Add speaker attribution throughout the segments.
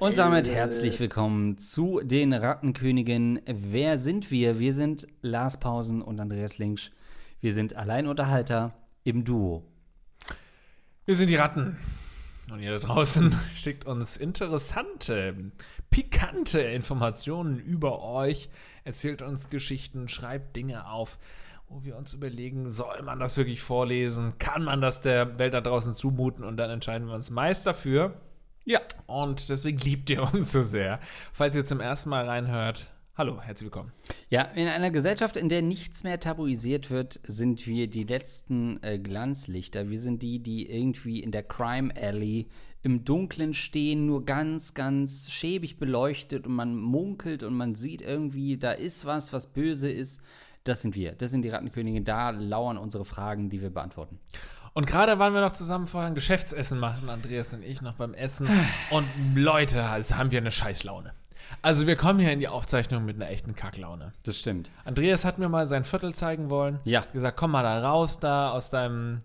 Speaker 1: Und damit herzlich willkommen zu den Rattenkönigen. Wer sind wir? Wir sind Lars Pausen und Andreas Linksch. Wir sind Alleinunterhalter im Duo.
Speaker 2: Wir sind die Ratten. Und ihr da draußen schickt uns interessante, pikante Informationen über euch, erzählt uns Geschichten, schreibt Dinge auf, wo wir uns überlegen, soll man das wirklich vorlesen? Kann man das der Welt da draußen zumuten? Und dann entscheiden wir uns meist dafür. Ja. Und deswegen liebt ihr uns so sehr. Falls ihr zum ersten Mal reinhört, Hallo, herzlich willkommen.
Speaker 1: Ja, in einer Gesellschaft, in der nichts mehr tabuisiert wird, sind wir die letzten äh, Glanzlichter. Wir sind die, die irgendwie in der Crime Alley im Dunkeln stehen, nur ganz, ganz schäbig beleuchtet und man munkelt und man sieht irgendwie, da ist was, was böse ist. Das sind wir. Das sind die Rattenkönigin. Da lauern unsere Fragen, die wir beantworten.
Speaker 2: Und gerade waren wir noch zusammen vorher ein Geschäftsessen machen, Andreas und ich noch beim Essen. Und Leute, also haben wir eine Scheißlaune. Also wir kommen hier in die Aufzeichnung mit einer echten Kacklaune.
Speaker 1: Das stimmt.
Speaker 2: Andreas hat mir mal sein Viertel zeigen wollen.
Speaker 1: Ja.
Speaker 2: Gesagt, komm mal da raus, da aus deinem,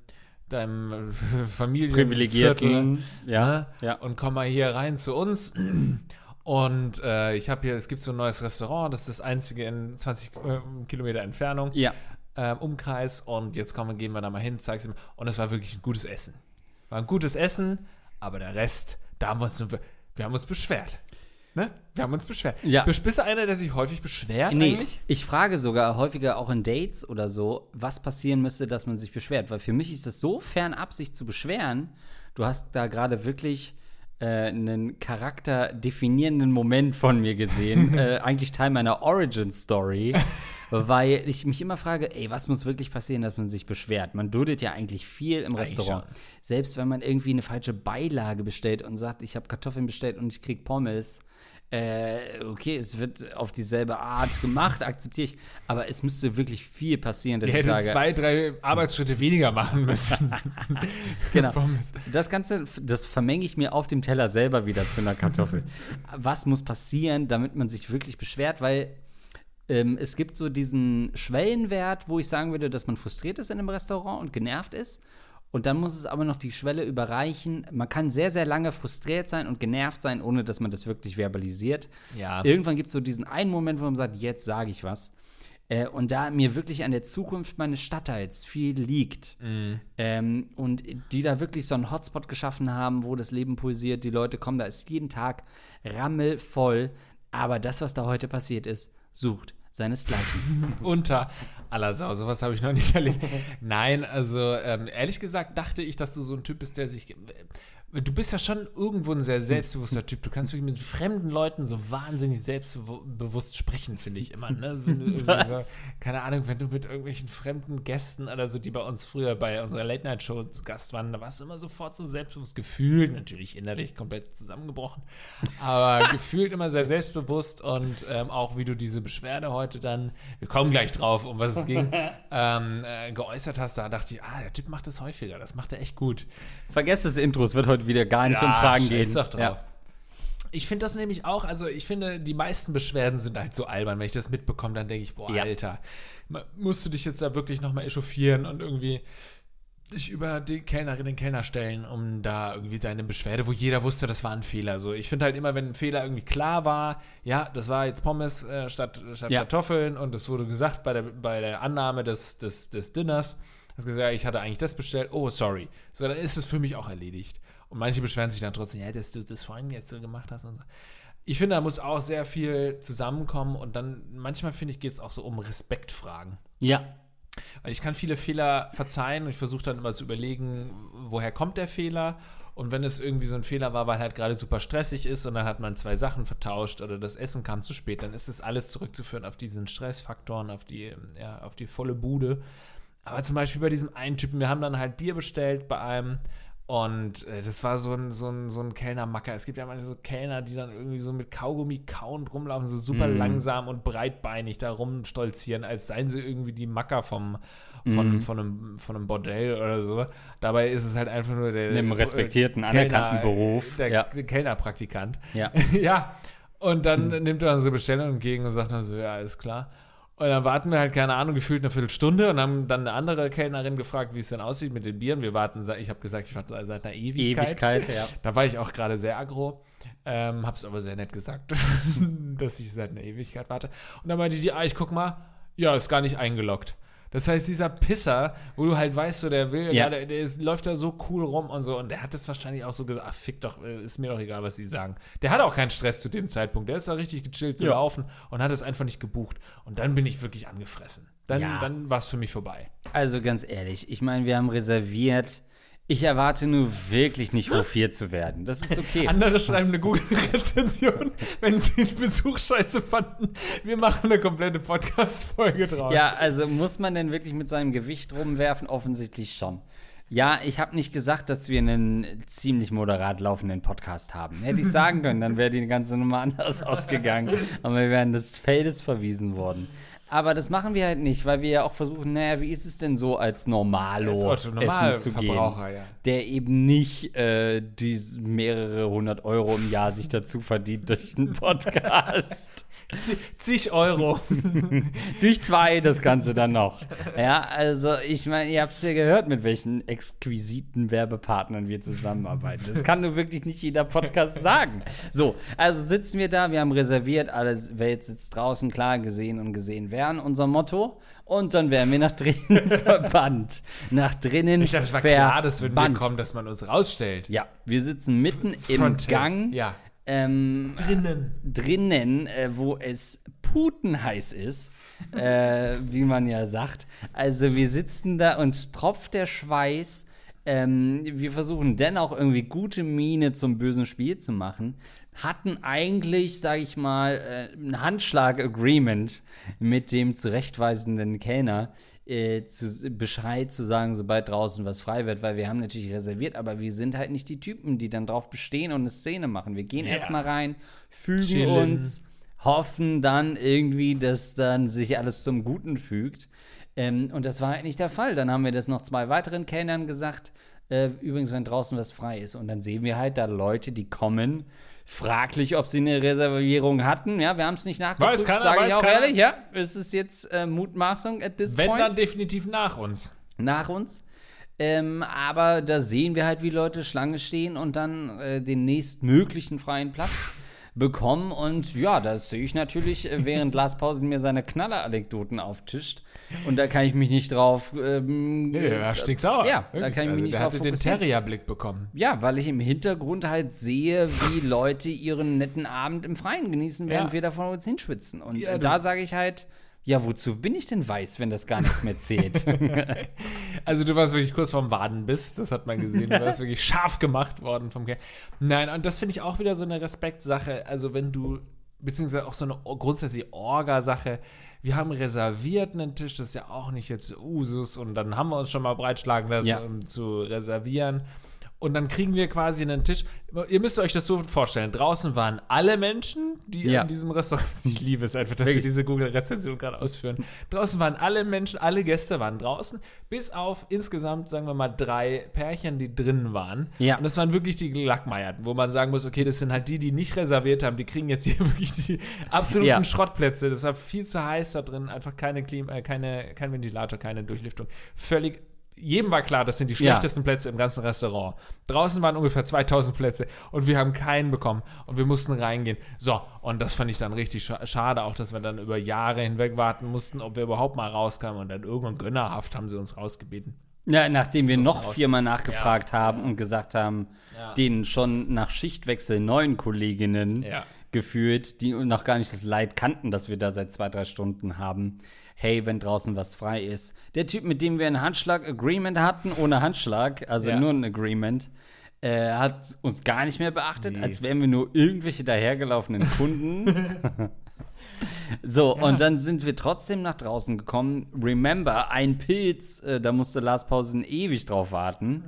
Speaker 2: deinem
Speaker 1: Privilegierten.
Speaker 2: Ja. Ne? ja. Und komm mal hier rein zu uns. Und äh, ich habe hier, es gibt so ein neues Restaurant, das ist das einzige in 20 äh, Kilometer Entfernung.
Speaker 1: Ja.
Speaker 2: Äh, Umkreis. Und jetzt kommen, gehen wir da mal hin, zeig's ihm. Und es war wirklich ein gutes Essen. War ein gutes Essen, aber der Rest, da haben wir uns, wir haben uns beschwert. Ne? Wir haben uns beschwert.
Speaker 1: Ja.
Speaker 2: Bist du einer, der sich häufig beschwert
Speaker 1: nee,
Speaker 2: eigentlich?
Speaker 1: Ich frage sogar häufiger auch in Dates oder so, was passieren müsste, dass man sich beschwert. Weil für mich ist es so fernab, sich zu beschweren. Du hast da gerade wirklich äh, einen charakterdefinierenden Moment von mir gesehen. äh, eigentlich Teil meiner Origin-Story. weil ich mich immer frage, ey, was muss wirklich passieren, dass man sich beschwert? Man duldet ja eigentlich viel im
Speaker 2: Eigentlich
Speaker 1: Restaurant.
Speaker 2: schon.
Speaker 1: Selbst wenn man irgendwie eine falsche Beilage bestellt und sagt, ich habe Kartoffeln bestellt und ich krieg Pommes. Äh, okay, es wird auf dieselbe Art gemacht, akzeptiere ich. Aber es müsste wirklich viel passieren, dass
Speaker 2: Ich
Speaker 1: ich
Speaker 2: hätte
Speaker 1: sage,
Speaker 2: zwei, drei Arbeitsschritte weniger machen müssen.
Speaker 1: Genau. Das Ganze, das vermenge ich mir auf dem Teller selber wieder zu einer Kartoffel. Was muss passieren, damit man sich wirklich beschwert? Weil ähm, es gibt so diesen Schwellenwert, wo ich sagen würde, dass man frustriert ist in einem Restaurant und genervt ist. Und dann muss es aber noch die Schwelle überreichen. Man kann sehr, sehr lange frustriert sein und genervt sein, ohne dass man das wirklich verbalisiert.
Speaker 2: Ja.
Speaker 1: Irgendwann gibt es so diesen einen Moment, wo man sagt, jetzt sage ich was. Äh, und da mir wirklich an der Zukunft meines Stadtteils viel liegt ähm, und die da wirklich so einen Hotspot geschaffen haben, wo das Leben pulsiert, die Leute kommen, da ist jeden Tag rammelvoll. Aber das, was da heute passiert ist, sucht seinesgleichen.
Speaker 2: Unter aller Sau. Sowas habe ich noch nicht erlebt. Nein, also ähm, ehrlich gesagt dachte ich, dass du so ein Typ bist, der sich. Du bist ja schon irgendwo ein sehr selbstbewusster Typ. Du kannst wirklich mit fremden Leuten so wahnsinnig selbstbewusst sprechen, finde ich immer. Ne? So, so, keine Ahnung, wenn du mit irgendwelchen fremden Gästen oder so, die bei uns früher bei unserer Late-Night-Show zu Gast waren, da warst du immer sofort so selbstbewusst gefühlt, natürlich innerlich komplett zusammengebrochen, aber gefühlt immer sehr selbstbewusst und ähm, auch wie du diese Beschwerde heute dann, wir kommen gleich drauf, um was es ging, ähm, äh, geäußert hast, da dachte ich, ah, der Typ macht das häufiger, das macht er echt gut.
Speaker 1: Vergesst das Intro, es wird heute wieder gar nicht um
Speaker 2: Ja,
Speaker 1: Fragen
Speaker 2: scheiß
Speaker 1: gehen.
Speaker 2: doch drauf.
Speaker 1: Ja.
Speaker 2: Ich finde das nämlich auch, also ich finde, die meisten Beschwerden sind halt so albern. Wenn ich das mitbekomme, dann denke ich, boah,
Speaker 1: Ja.
Speaker 2: Alter, musst du dich jetzt da wirklich nochmal echauffieren und irgendwie dich über die Kellnerin, den Kellner stellen, um da irgendwie deine Beschwerde, wo jeder wusste, das war ein Fehler. So, ich finde halt immer, wenn ein Fehler irgendwie klar war, ja, das war jetzt Pommes äh, statt, statt
Speaker 1: Ja.
Speaker 2: Kartoffeln und es wurde gesagt bei der, bei der Annahme des, des, des Dinners, hast gesagt, ich hatte eigentlich das bestellt, oh, sorry. So, dann ist es für mich auch erledigt. Und manche beschweren sich dann trotzdem, ja, dass du das vorhin jetzt so gemacht hast und so. Ich finde, da muss auch sehr viel zusammenkommen und dann, manchmal finde ich, geht es auch so um Respektfragen.
Speaker 1: ja.
Speaker 2: Weil ich kann viele Fehler verzeihen und ich versuche dann immer zu überlegen, woher kommt der Fehler. Und wenn es irgendwie so ein Fehler war, weil halt gerade super stressig ist und dann hat man zwei Sachen vertauscht oder das Essen kam zu spät, dann ist es alles zurückzuführen auf diesen Stressfaktoren, auf die, ja, auf die volle Bude. Aber zum Beispiel bei diesem einen Typen, wir haben dann halt Bier bestellt bei einem und äh, das war so ein, so ein, so ein Kellnermacker. Es gibt ja manchmal so Kellner, die dann irgendwie so mit Kaugummi kauend rumlaufen, so super
Speaker 1: Mhm.
Speaker 2: langsam und breitbeinig da rumstolzieren, als seien sie irgendwie die Macker vom, von,
Speaker 1: Mhm.
Speaker 2: von, einem, von einem Bordell oder so. Dabei ist es halt einfach nur der
Speaker 1: In einem
Speaker 2: der-
Speaker 1: respektierten,
Speaker 2: Kellner-
Speaker 1: anerkannten Beruf.
Speaker 2: Der,
Speaker 1: Ja.
Speaker 2: Kellnerpraktikant.
Speaker 1: Ja.
Speaker 2: ja. Und dann
Speaker 1: Hm.
Speaker 2: nimmt er unsere Bestellung entgegen und sagt dann so, ja, alles klar. Und dann warten wir halt, keine Ahnung, gefühlt eine Viertelstunde und haben dann eine andere Kellnerin gefragt, wie es denn aussieht mit den Bieren. Wir warten, ich habe gesagt, ich warte seit einer Ewigkeit.
Speaker 1: Ewigkeit, ja.
Speaker 2: Da war ich auch gerade sehr aggro, ähm, hab's aber sehr nett gesagt, dass ich seit einer Ewigkeit warte. Und dann meinte die, ah, ich guck mal, ja, ist gar nicht eingeloggt. Das heißt, dieser Pisser, wo du halt weißt, so, der will,
Speaker 1: Ja.
Speaker 2: ja. der, der ist, läuft da so cool rum und so. Und der hat es wahrscheinlich auch so gesagt, ach, fick doch, äh, ist mir doch egal, was sie sagen. Der hatte auch keinen Stress zu dem Zeitpunkt. Der ist da richtig gechillt
Speaker 1: Ja.
Speaker 2: gelaufen und hat es einfach nicht gebucht. Und dann bin ich wirklich angefressen. Dann,
Speaker 1: Ja.
Speaker 2: dann war es für mich vorbei.
Speaker 1: Also ganz ehrlich, ich meine, wir haben reserviert. Ich erwarte nur wirklich nicht hofiert zu werden. Das ist okay.
Speaker 2: Andere schreiben eine Google-Rezension, wenn sie den Besuch scheiße fanden. Wir machen eine komplette Podcast-Folge draus.
Speaker 1: Ja, also muss man denn wirklich mit seinem Gewicht rumwerfen? Offensichtlich schon. Ja, ich habe nicht gesagt, dass wir einen ziemlich moderat laufenden Podcast haben. Hätte ich sagen können, dann wäre die ganze Nummer anders ausgegangen. Aber wir wären des Feldes verwiesen worden. Aber das machen wir halt nicht, weil wir ja auch versuchen, naja, wie ist es denn so als Normalo
Speaker 2: Als Otto
Speaker 1: essen zu gehen,
Speaker 2: ja.
Speaker 1: der eben nicht äh, die mehrere hundert Euro im Jahr sich dazu verdient durch einen Podcast.
Speaker 2: Zig Euro.
Speaker 1: Durch zwei das Ganze dann noch. Ja, also ich meine, ihr habt es ja gehört, mit welchen exquisiten Werbepartnern wir zusammenarbeiten. Das kann nur wirklich nicht jeder Podcast sagen. So, also sitzen wir da, wir haben reserviert, alle Welt sitzt draußen, klar, gesehen und gesehen werden, unser Motto. Und dann werden wir nach drinnen verbannt. Nach drinnen
Speaker 2: Ich dachte, es war klar, dass wir kommen, dass man uns rausstellt.
Speaker 1: Ja, wir sitzen mitten im. Gang.
Speaker 2: Ja.
Speaker 1: Ähm,
Speaker 2: Drinnen.
Speaker 1: drinnen, äh, wo es putenheiß ist, äh, wie man ja sagt. Also wir sitzen da, uns tropft der Schweiß. Ähm, wir versuchen dennoch irgendwie gute Miene zum bösen Spiel zu machen. Hatten eigentlich, sage ich mal, äh, ein Handschlag-Agreement mit dem zurechtweisenden Kellner, äh, zu, Bescheid zu sagen, sobald draußen was frei wird, weil wir haben natürlich reserviert, aber wir sind halt nicht die Typen, die dann drauf bestehen und eine Szene machen. Wir gehen
Speaker 2: Ja.
Speaker 1: erstmal rein, fügen
Speaker 2: Chillen.
Speaker 1: uns, hoffen dann irgendwie, dass dann sich alles zum Guten fügt. Ähm, und das war halt nicht der Fall. Dann haben wir das noch zwei weiteren Kellnern gesagt. Äh, übrigens, wenn draußen was frei ist. Und dann sehen wir halt da Leute, die kommen. Fraglich, ob sie eine Reservierung hatten. Ja, wir haben es nicht nachgeguckt,
Speaker 2: Weiß keiner,
Speaker 1: sage ich auch
Speaker 2: keiner.
Speaker 1: ehrlich. Ja, es ist jetzt äh, Mutmaßung at this
Speaker 2: Wenn
Speaker 1: point
Speaker 2: dann definitiv nach uns.
Speaker 1: nach uns. Ähm, aber da sehen wir halt, wie Leute Schlange stehen und dann äh, den nächstmöglichen freien Platz bekommen. Und ja, das sehe ich natürlich, äh, während Lars Pausen mir seine Knaller-Anekdoten auftischt. Und da kann ich mich nicht drauf. Ähm,
Speaker 2: Nee,
Speaker 1: äh,
Speaker 2: ja, stinksauer.
Speaker 1: Ja, da
Speaker 2: Wirklich.
Speaker 1: kann ich mich
Speaker 2: Also,
Speaker 1: nicht
Speaker 2: der
Speaker 1: drauf
Speaker 2: hatte den
Speaker 1: fokussieren.
Speaker 2: Terrierblick bekommen.
Speaker 1: Ja, weil ich im Hintergrund halt sehe, wie Leute ihren netten Abend im Freien genießen, während
Speaker 2: Ja.
Speaker 1: wir da vor uns hinschwitzen. Und
Speaker 2: Ja,
Speaker 1: äh, da sage ich halt, ja, wozu bin ich denn weiß, wenn das gar nichts mehr zählt?
Speaker 2: Also du warst wirklich kurz vorm Wadenbiss, das hat man gesehen. Du warst wirklich scharf gemacht worden vom Kerl. Nein, und das finde ich auch wieder so eine Respektsache. Also wenn du, beziehungsweise auch so eine grundsätzliche Orga-Sache. Wir haben reserviert einen Tisch, das ist ja auch nicht jetzt Usus und dann haben wir uns schon mal breitschlagen lassen,
Speaker 1: Ja.
Speaker 2: um zu reservieren. Und dann kriegen wir quasi einen Tisch. Ihr müsst euch das so vorstellen. Draußen waren alle Menschen, die
Speaker 1: Ja.
Speaker 2: in diesem Restaurant. Ich liebe es einfach, dass
Speaker 1: Wirklich.
Speaker 2: wir diese Google-Rezension gerade ausführen. Draußen waren alle Menschen, alle Gäste waren draußen, bis auf insgesamt, sagen wir mal, drei Pärchen, die drinnen waren.
Speaker 1: Ja.
Speaker 2: Und das waren wirklich die Gelackmeierten, wo man sagen muss, okay, das sind halt die, die nicht reserviert haben, die kriegen jetzt hier wirklich die absoluten
Speaker 1: Ja.
Speaker 2: Schrottplätze. Das war viel zu heiß da drin, einfach keine Klima, äh, keine, kein Ventilator, keine Durchlüftung. Völlig. Jedem war klar, das sind die
Speaker 1: Ja.
Speaker 2: schlechtesten Plätze im ganzen Restaurant. Draußen waren ungefähr 2000 Plätze und wir haben keinen bekommen und wir mussten reingehen. So, und das fand ich dann richtig scha schade, auch dass wir dann über Jahre hinweg warten mussten, ob wir überhaupt mal rauskamen und dann irgendwann gönnerhaft haben sie uns rausgebeten.
Speaker 1: Ja, nachdem wir noch viermal nachgefragt haben und gesagt haben,
Speaker 2: Ja.
Speaker 1: den schon nach Schichtwechsel neuen Kolleginnen
Speaker 2: Ja.
Speaker 1: geführt, die noch gar nicht das Leid kannten, dass wir da seit zwei, drei Stunden haben. Hey, wenn draußen was frei ist. Der Typ, mit dem wir ein Handschlag-Agreement hatten, ohne Handschlag, also
Speaker 2: Ja.
Speaker 1: nur ein Agreement, äh, hat uns gar nicht mehr beachtet,
Speaker 2: Nee.
Speaker 1: als wären wir nur irgendwelche dahergelaufenen Kunden. So, und dann sind wir trotzdem nach draußen gekommen. Remember, ein Pilz, äh, da musste Lars Pausen ewig drauf warten.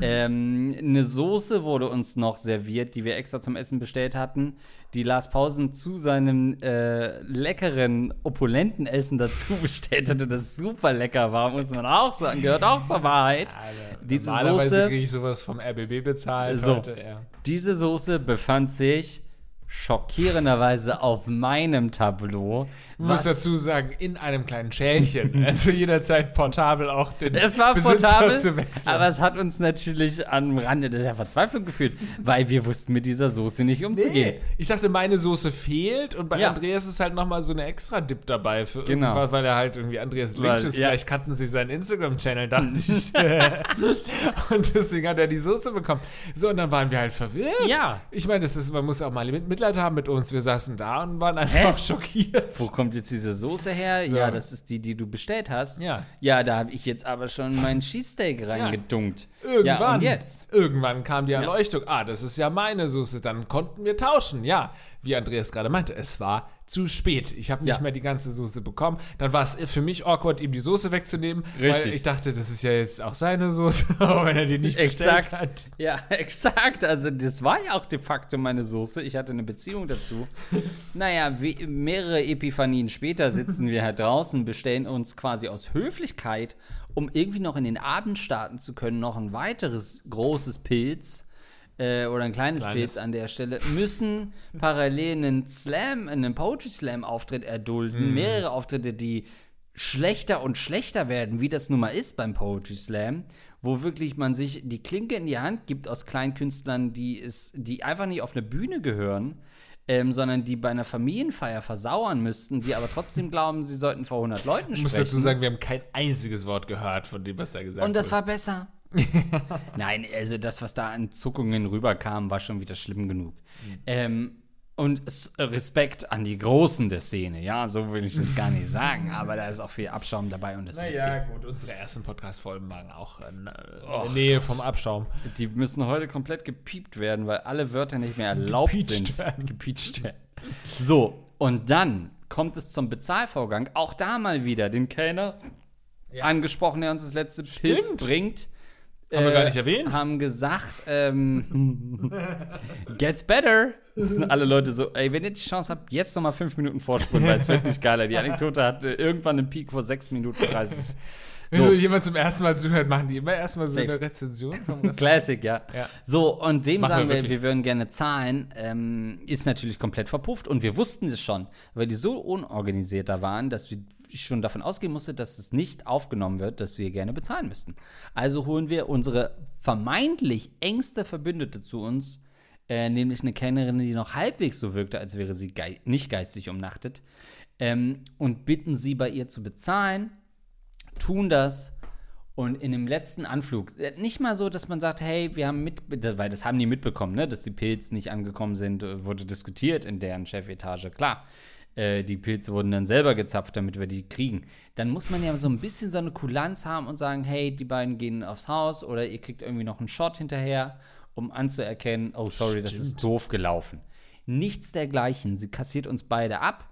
Speaker 1: Ähm, eine Soße wurde uns noch serviert, die wir extra zum Essen bestellt hatten, die Lars Pausen zu seinem äh, leckeren, opulenten Essen dazu bestellt hatte, das super lecker war, muss man auch sagen. Gehört auch zur Wahrheit. Diese
Speaker 2: Normalerweise kriege ich sowas vom RBB bezahlt
Speaker 1: So.
Speaker 2: heute, ja.
Speaker 1: Diese Soße befand sich schockierenderweise auf meinem Tableau.
Speaker 2: Ich muss dazu sagen, in einem kleinen Schälchen. Also jederzeit portabel auch den
Speaker 1: Es war
Speaker 2: Besitzer
Speaker 1: portabel,
Speaker 2: zu wechseln.
Speaker 1: aber es hat uns natürlich am Rande der Verzweiflung geführt, weil wir wussten mit dieser Soße nicht umzugehen.
Speaker 2: Nee. Ich dachte, meine Soße fehlt und bei
Speaker 1: Ja.
Speaker 2: Andreas ist halt nochmal so eine extra Dip dabei für
Speaker 1: Genau.
Speaker 2: irgendwas, weil er halt irgendwie Andreas Lynch ist.
Speaker 1: ja.
Speaker 2: Vielleicht kannten sie seinen Instagram-Channel, dachte ich. und deswegen hat er die Soße bekommen. So, und dann waren wir halt verwirrt.
Speaker 1: Ja.
Speaker 2: Ich meine, das ist, man muss auch mal mit Mitleid haben mit uns. Wir saßen da und waren einfach
Speaker 1: Hä?
Speaker 2: schockiert.
Speaker 1: Wo kommt jetzt diese Soße her? Ja, das ist die, die du bestellt hast.
Speaker 2: Ja.
Speaker 1: Ja, da habe ich jetzt aber schon meinen Cheesesteak reingedunkt.
Speaker 2: Irgendwann,
Speaker 1: Ja, und jetzt?
Speaker 2: irgendwann kam die Erleuchtung. Ah, das ist ja meine Soße. Dann konnten wir tauschen. Ja, wie Andreas gerade meinte, es war zu spät. Ich habe nicht
Speaker 1: Ja.
Speaker 2: mehr die ganze Soße bekommen. Dann war es für mich awkward, ihm die Soße wegzunehmen, weil
Speaker 1: Richtig.
Speaker 2: ich dachte, das ist ja jetzt auch seine Soße, wenn er die nicht bestellt
Speaker 1: Exakt.
Speaker 2: hat.
Speaker 1: Ja, exakt. Also das war ja auch de facto meine Soße. Ich hatte eine Beziehung dazu. naja, wie, mehrere Epiphanien später sitzen wir halt draußen, bestellen uns quasi aus Höflichkeit, um irgendwie noch in den Abend starten zu können, noch ein weiteres großes Pilz äh, oder ein kleines,
Speaker 2: Kleines.
Speaker 1: Pilz an der Stelle, müssen parallel einen Slam, einen Poetry Slam Auftritt erdulden. Mehrere Auftritte, die schlechter und schlechter werden, wie das nun mal ist beim Poetry Slam, wo wirklich man sich die Klinke in die Hand gibt aus Kleinkünstlern, die, es, die einfach nicht auf eine Bühne gehören, ähm, sondern die bei einer Familienfeier versauern müssten, die aber trotzdem glauben, sie sollten vor 100 Leuten
Speaker 2: Ich muss
Speaker 1: sprechen.
Speaker 2: dazu sagen, wir haben kein einziges Wort gehört von dem, was er gesagt hat.
Speaker 1: Und das war besser. Nein, also das, was da an Zuckungen rüberkam, war schon wieder schlimm genug. Ähm, und Respekt an die Großen der Szene, ja, so will ich das gar nicht sagen, aber da ist auch viel Abschaum dabei und das
Speaker 2: Naja,
Speaker 1: ihr.
Speaker 2: gut, unsere ersten Podcast-Folgen waren auch in, äh, in der Nähe vom Abschaum.
Speaker 1: Die müssen heute komplett gepiept werden, weil alle Wörter nicht mehr erlaubt
Speaker 2: Gepeacht
Speaker 1: sind.
Speaker 2: werden.
Speaker 1: Gepeacht werden. So, und dann kommt es zum Bezahlvorgang. Auch da mal wieder den Kellner angesprochen, der uns das letzte Pilz
Speaker 2: Stimmt.
Speaker 1: bringt.
Speaker 2: Haben wir gar nicht erwähnt.
Speaker 1: Haben gesagt, ähm, gets better. Alle Leute so, ey, wenn ihr die Chance habt, jetzt noch mal fünf Minuten vorspulen, weil es wird nicht geiler. Die Anekdote hatte irgendwann einen Peak vor sechs Minuten 30.
Speaker 2: Wenn
Speaker 1: So.
Speaker 2: so. jemand zum ersten Mal zuhört, machen die immer erstmal so
Speaker 1: Safe.
Speaker 2: eine Rezension.
Speaker 1: Classic, ja.
Speaker 2: Ja.
Speaker 1: So, und dem
Speaker 2: Machen
Speaker 1: sagen
Speaker 2: wir
Speaker 1: wir, wir würden gerne zahlen, ähm, ist natürlich komplett verpufft. Und wir wussten es schon, weil die so unorganisiert da waren, dass wir ich schon davon ausgehen musste, dass es nicht aufgenommen wird, dass wir gerne bezahlen müssten. Also holen wir unsere vermeintlich engste Verbündete zu uns, äh, nämlich eine Kellnerin, die noch halbwegs so wirkte, als wäre sie gei nicht geistig umnachtet, ähm, und bitten sie bei ihr zu bezahlen, tun das und in dem letzten Anflug, äh, nicht mal so, dass man sagt, hey, wir haben mit, weil das haben die mitbekommen, ne, dass die Pilze nicht angekommen sind, äh, wurde diskutiert in deren Chefetage, klar. Äh, die Pilze wurden dann selber gezapft, damit wir die kriegen. Dann muss man ja so ein bisschen so eine Kulanz haben und sagen, hey, die beiden gehen aufs Haus oder ihr kriegt irgendwie noch einen Shot hinterher, um anzuerkennen, oh, sorry, das ist doof gelaufen. Nichts dergleichen. Sie kassiert uns beide ab.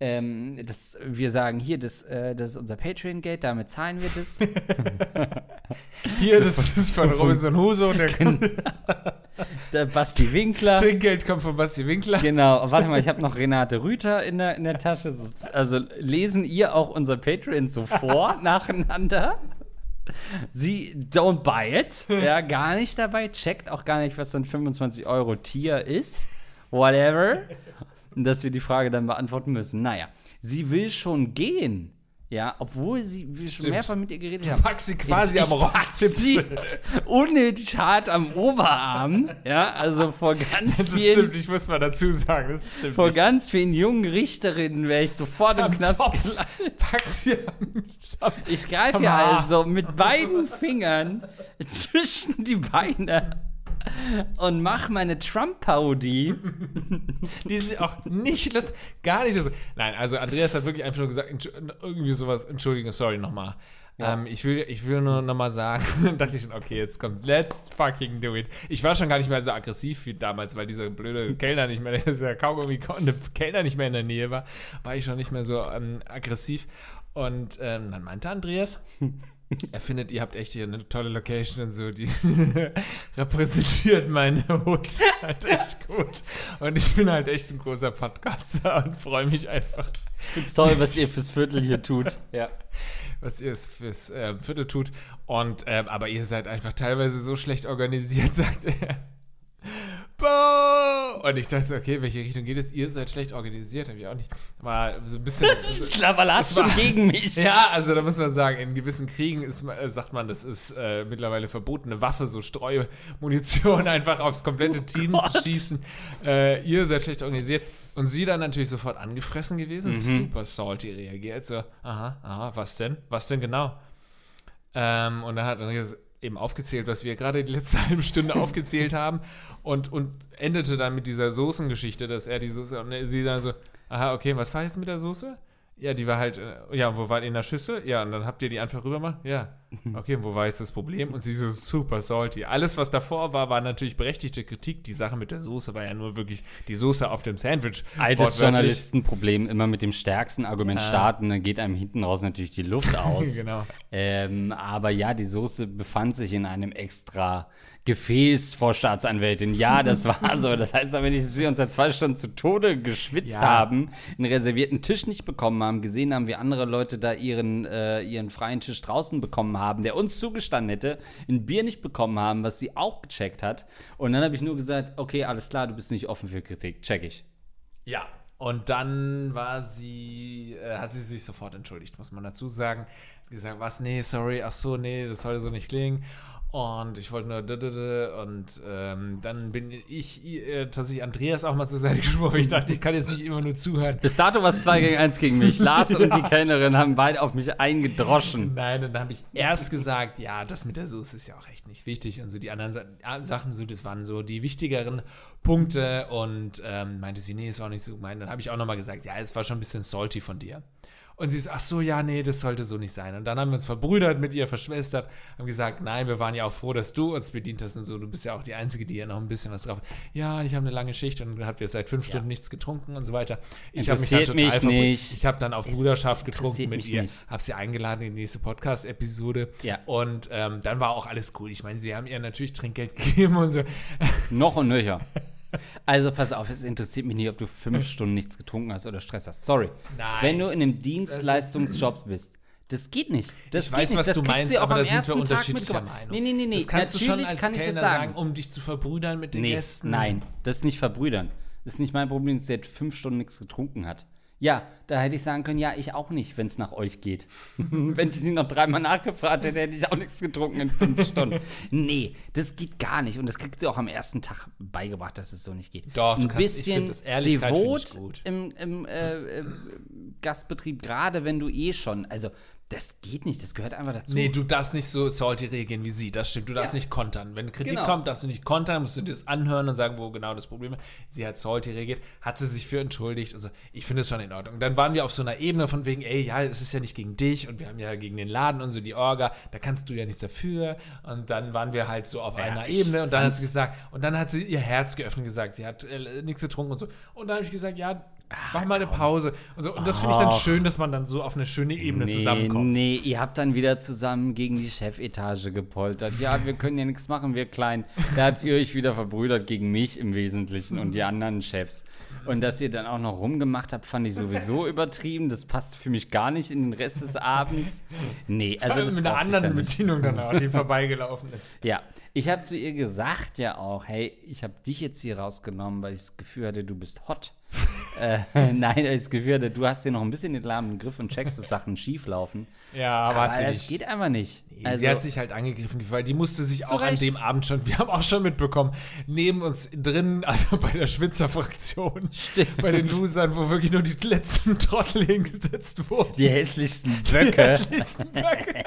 Speaker 1: Ähm, das, wir sagen hier, das, äh, das ist unser Patreon-Geld, damit zahlen wir das.
Speaker 2: Hier, das ist von Robinson Huso und der
Speaker 1: Der Basti Winkler.
Speaker 2: Trinkgeld kommt von Basti Winkler.
Speaker 1: Genau, warte mal, ich habe noch Renate Rüther in der, in der Tasche. Also lesen ihr auch unser Patreon so vor, nacheinander? Sie don't buy it, ja, gar nicht dabei, checkt auch gar nicht, was so ein 25-Euro-Tier ist, whatever. Und dass wir die Frage dann beantworten müssen. Naja, sie will schon gehen, ja, obwohl sie, wir schon
Speaker 2: Stimmt.
Speaker 1: mehrfach mit ihr geredet haben.
Speaker 2: Pack sie quasi
Speaker 1: Ich
Speaker 2: am Rockzipfel.
Speaker 1: unnötig hart am Oberarm, ja, also vor ganz
Speaker 2: Das
Speaker 1: vielen
Speaker 2: stimmt, ich muss mal dazu sagen, das stimmt
Speaker 1: vor
Speaker 2: nicht.
Speaker 1: ganz vielen jungen Richterinnen wäre ich sofort im Knast gelandet.
Speaker 2: Pack sie am.
Speaker 1: Ich greife
Speaker 2: Haar.
Speaker 1: also mit beiden Fingern zwischen die Beine und mache meine Trump-Parodie.
Speaker 2: Die ist auch nicht lustig, gar nicht lustig. Nein, also Andreas hat wirklich einfach nur gesagt, irgendwie sowas, Entschuldigung, sorry nochmal. Ähm, ich, will, ich will nur nochmal sagen, dann dachte ich schon, okay, jetzt kommt's, let's fucking do it. Ich war schon gar nicht mehr so aggressiv wie damals, weil dieser blöde Kellner nicht mehr, dieser Kaugummi Kellner nicht mehr in der Nähe war, war ich schon nicht mehr so ähm, aggressiv. Und ähm, dann meinte Andreas, er findet, ihr habt echt hier eine tolle Location und so, die repräsentiert meine Hut halt echt gut. Und ich bin halt echt ein großer Podcaster und freue mich einfach,
Speaker 1: Find's toll, was ihr fürs Viertel hier tut. Ja.
Speaker 2: was ihr fürs äh, Viertel tut. Und, ähm, aber ihr seid einfach teilweise so schlecht organisiert, sagt er. Und ich dachte, okay, welche Richtung geht es? Ihr seid schlecht organisiert, habe ich auch nicht. War so ein bisschen.
Speaker 1: Lavalas schon gegen mich.
Speaker 2: Ja, also da muss man sagen, in gewissen Kriegen ist, äh, sagt man, das ist äh, mittlerweile verbotene Waffe, so Streumunition einfach aufs komplette
Speaker 1: Oh
Speaker 2: Team
Speaker 1: Gott.
Speaker 2: zu schießen. Äh, ihr seid schlecht organisiert. Und sie dann natürlich sofort angefressen gewesen,
Speaker 1: Mhm.
Speaker 2: super salty reagiert. So, aha, aha, was denn? Was denn genau? Ähm, und dann hat Andreas eben aufgezählt, was wir gerade die letzte halbe Stunde aufgezählt haben und, und endete dann mit dieser Soßengeschichte, dass er die Soße und sie dann so, aha, okay, was war jetzt mit der Soße? Ja, die war halt, äh, ja, wo war die in der Schüssel? Ja, und dann habt ihr die einfach rüber gemacht? Ja. Okay, wo war jetzt das Problem? Und sie so super salty. Alles, was davor war, war natürlich berechtigte Kritik. Die Sache mit der Soße war ja nur wirklich die Soße auf dem Sandwich.
Speaker 1: Altes. Journalistenproblem, immer mit dem stärksten Argument
Speaker 2: Ah.
Speaker 1: starten, dann geht einem hinten raus natürlich die Luft aus.
Speaker 2: Genau.
Speaker 1: ähm, aber ja, die Soße befand sich in einem extra Gefäß vor Staatsanwältin. Ja, das war so. Das heißt aber nicht, dass wir uns seit zwei Stunden zu Tode geschwitzt
Speaker 2: Ja.
Speaker 1: haben, einen reservierten Tisch nicht bekommen haben, gesehen haben, wie andere Leute da ihren, äh, ihren freien Tisch draußen bekommen haben, der uns zugestanden hätte, ein Bier nicht bekommen haben, was sie auch gecheckt hat. Und dann habe ich nur gesagt, okay, alles klar, du bist nicht offen für Kritik, check ich.
Speaker 2: Ja, und dann war sie, äh, hat sie sich sofort entschuldigt, muss man dazu sagen. Gesagt, was, nee, sorry, ach so, nee, das sollte so nicht klingen. Und ich wollte nur und ähm, dann bin ich äh, tatsächlich Andreas auch mal zur Seite gesprochen. Ich dachte, ich kann jetzt nicht immer nur zuhören.
Speaker 1: Bis dato war es 2 gegen 1 gegen mich. Lars und die Kellnerin haben beide auf mich eingedroschen.
Speaker 2: Nein, und dann habe ich erst gesagt, ja, das mit der Soße ist ja auch echt nicht wichtig. Und so die anderen Sa ja, Sachen, so, das waren so die wichtigeren Punkte. Und ähm, meinte sie, nee, ist auch nicht so gemeint. Dann habe ich auch nochmal gesagt, ja, es war schon ein bisschen salty von dir. Und sie ist, ach so, ja, nee, das sollte so nicht sein. Und dann haben wir uns verbrüdert mit ihr, verschwestert, haben gesagt, nein, wir waren ja auch froh, dass du uns bedient hast und so. Du bist ja auch die Einzige, die hier noch ein bisschen was drauf. Ja, ich habe eine lange Schicht und habt jetzt seit fünf Stunden nichts getrunken und so weiter. Ich habe mich dann total
Speaker 1: mich nicht.
Speaker 2: Ich habe dann auf
Speaker 1: Es
Speaker 2: Bruderschaft getrunken mit ihr, habe sie eingeladen in die nächste Podcast-Episode.
Speaker 1: Ja.
Speaker 2: Und ähm, dann war auch alles cool. Ich meine, sie haben ihr natürlich Trinkgeld gegeben und so.
Speaker 1: Noch und nöcher. Also pass auf, es interessiert mich nicht, ob du fünf Stunden nichts getrunken hast oder Stress hast. Sorry.
Speaker 2: Nein.
Speaker 1: Wenn du in einem Dienstleistungsjob bist, das geht nicht. Das
Speaker 2: ich
Speaker 1: geht
Speaker 2: weiß,
Speaker 1: nicht.
Speaker 2: was
Speaker 1: das
Speaker 2: du meinst, aber da sind wir unterschiedlicher. Meinung.
Speaker 1: Nee, nee, nee, nee.
Speaker 2: Das kannst du
Speaker 1: Natürlich
Speaker 2: schon als
Speaker 1: kann ich das
Speaker 2: Kellner
Speaker 1: sagen.
Speaker 2: sagen, um dich zu verbrüdern mit den
Speaker 1: Nee,
Speaker 2: Gästen.
Speaker 1: nein, das ist nicht verbrüdern. Das ist nicht mein Problem, dass jetzt fünf Stunden nichts getrunken hat. Ja, da hätte ich sagen können, ja, ich auch nicht, wenn es nach euch geht. wenn ich nicht noch dreimal nachgefragt hätte, hätte ich auch nichts getrunken in fünf Stunden. Nee, das geht gar nicht. Und das kriegt sie auch am ersten Tag beigebracht, dass es so nicht geht.
Speaker 2: Doch, du
Speaker 1: ein
Speaker 2: kannst-
Speaker 1: bisschen
Speaker 2: find das
Speaker 1: devot im, im äh, äh, Gastbetrieb, gerade wenn du eh schon, also das geht nicht, das gehört einfach dazu.
Speaker 2: Nee, du darfst nicht so salty reagieren wie sie, das stimmt. Du darfst
Speaker 1: Ja.
Speaker 2: nicht kontern. Wenn Kritik
Speaker 1: Genau.
Speaker 2: kommt, darfst du nicht kontern, musst du dir das anhören und sagen, wo genau das Problem ist. Sie hat salty reagiert, hat sie sich für entschuldigt und so. Ich finde es schon in Ordnung. Dann waren wir auf so einer Ebene von wegen, ey, ja, es ist ja nicht gegen dich und wir haben ja gegen den Laden und so die Orga, da kannst du ja nichts dafür. Und dann waren wir halt so auf
Speaker 1: Ja,
Speaker 2: einer Ebene und dann hat sie gesagt, und dann hat sie ihr Herz geöffnet und gesagt, sie hat äh, nichts getrunken und so. Und dann habe ich gesagt, ja, mach mal eine Pause. Und, so. und das finde ich dann
Speaker 1: Ach.
Speaker 2: schön, dass man dann so auf eine schöne Ebene
Speaker 1: Nee,
Speaker 2: zusammenkommt.
Speaker 1: nee, ihr habt dann wieder zusammen gegen die Chefetage gepoltert. Ja, wir können ja nichts machen, wir klein. Da habt ihr euch wieder verbrüdert gegen mich im Wesentlichen und die anderen Chefs. Und dass ihr dann auch noch rumgemacht habt, fand ich sowieso übertrieben. Das passt für mich gar nicht in den Rest des Abends. Nee, also das
Speaker 2: mit einer anderen. Bedienung dann auch, die vorbeigelaufen ist.
Speaker 1: Ja, ich habe zu ihr gesagt ja auch, hey, ich habe dich jetzt hier rausgenommen, weil ich das Gefühl hatte, du bist hot. Äh, nein, das Gefühl du hast hier noch ein bisschen den Lahmen Griff und checkst, dass Sachen schief laufen.
Speaker 2: Ja, aber, hat sie
Speaker 1: das
Speaker 2: nicht.
Speaker 1: geht einfach nicht. Also,
Speaker 2: sie hat sich halt angegriffen gefühlt, weil die musste sich auch an
Speaker 1: Recht.
Speaker 2: dem Abend schon, wir haben auch schon mitbekommen, neben uns drin, also bei der Schwitzer-Fraktion, bei den Losern, wo wirklich nur die letzten Trottel hingesetzt wurden.
Speaker 1: die hässlichsten
Speaker 2: Die
Speaker 1: Böcke.
Speaker 2: hässlichsten Böcke.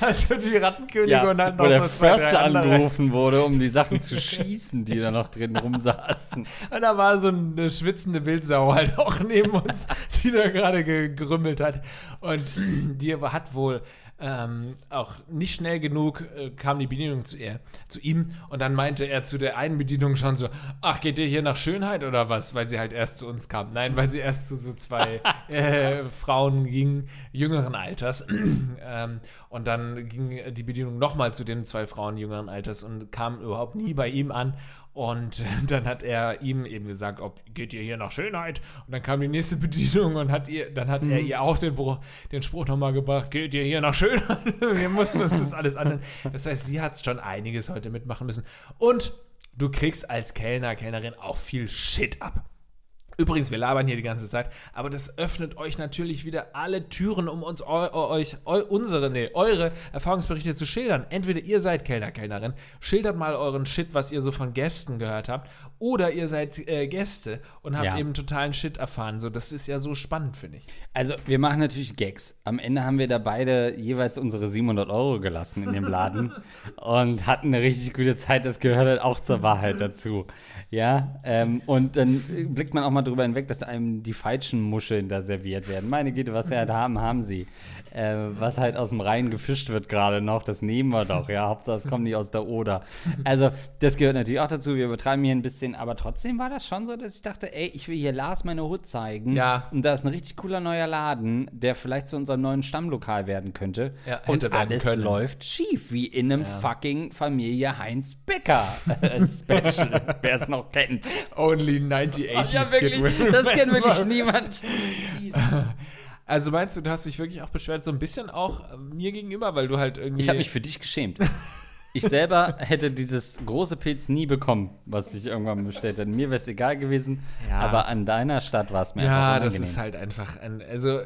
Speaker 2: also die Rattenkönige
Speaker 1: Ja,
Speaker 2: und
Speaker 1: wo
Speaker 2: noch
Speaker 1: der
Speaker 2: so zwei,
Speaker 1: Förster angerufen wurde, um die Sachen zu schießen, die da noch drin rumsaßen.
Speaker 2: Und da war so eine schwitzende Wildsau halt auch neben uns, die da gerade gegrümmelt hat. Und die hat wohl ähm, auch nicht schnell genug äh, kam die Bedienung zu ihr, zu ihm und dann meinte er zu der einen Bedienung schon so, ach, geht ihr hier nach Schönheit oder was? Weil sie halt erst zu uns kam. Nein, weil sie erst zu so zwei äh, Frauen ging, jüngeren Alters. ähm, und dann ging die Bedienung nochmal zu den zwei Frauen jüngeren Alters und kam überhaupt nie bei ihm an. Und dann hat er ihm eben gesagt, ob geht ihr hier nach Schönheit? Und dann kam die nächste Bedienung und hat ihr, dann hat er ihr auch den, den Spruch nochmal gebracht, geht ihr hier nach Schönheit? Wir mussten uns das alles anhören. Das heißt, sie hat schon einiges heute mitmachen müssen. Und du kriegst als Kellner, Kellnerin auch viel Shit ab. Übrigens, wir labern hier die ganze Zeit, aber das öffnet euch natürlich wieder alle Türen, um uns eu, euch eu, unsere, nee, eure Erfahrungsberichte zu schildern. Entweder ihr seid Kellner, Kellnerin, schildert mal euren Shit, was ihr so von Gästen gehört habt, oder ihr seid äh, Gäste und habt
Speaker 1: Ja.
Speaker 2: eben totalen Shit erfahren. So, das ist ja so spannend, finde ich.
Speaker 1: Also, wir machen natürlich Gags. Am Ende haben wir da beide jeweils unsere 700 Euro gelassen in dem Laden und hatten eine richtig gute Zeit. Das gehört halt auch zur Wahrheit dazu. Ja, ähm, und dann blickt man auch mal drüber hinweg, dass einem die falschen Muscheln da serviert werden. Meine Güte, was sie halt haben, haben sie. Äh, was halt aus dem Rhein gefischt wird gerade noch, das nehmen wir doch. Ja, Hauptsache, es kommt nicht aus der Oder. Also, das gehört natürlich auch dazu. Wir übertreiben hier ein bisschen, aber trotzdem war das schon so, dass ich dachte, ey, ich will hier Lars meine Hut zeigen.
Speaker 2: Ja.
Speaker 1: Und da ist ein richtig cooler neuer Laden, der vielleicht zu unserem neuen Stammlokal werden könnte.
Speaker 2: Ja,
Speaker 1: und alles
Speaker 2: können.
Speaker 1: läuft schief, wie in einem fucking Familie Heinz Becker äh, Special, wer es noch kennt.
Speaker 2: Only 9080
Speaker 1: Ja, wirklich, das kennt wirklich niemand.
Speaker 2: Also meinst du, du hast dich wirklich auch beschwert, so ein bisschen auch äh, mir gegenüber, weil du halt irgendwie.
Speaker 1: Ich habe mich für dich geschämt. Ich selber hätte dieses große Pilz nie bekommen, was ich irgendwann bestellt hätte. Mir wäre es egal gewesen,
Speaker 2: Ja.
Speaker 1: aber an deiner Stadt war es mir
Speaker 2: Ja,
Speaker 1: einfach
Speaker 2: das
Speaker 1: unangenehm.
Speaker 2: ist halt einfach ein. Also,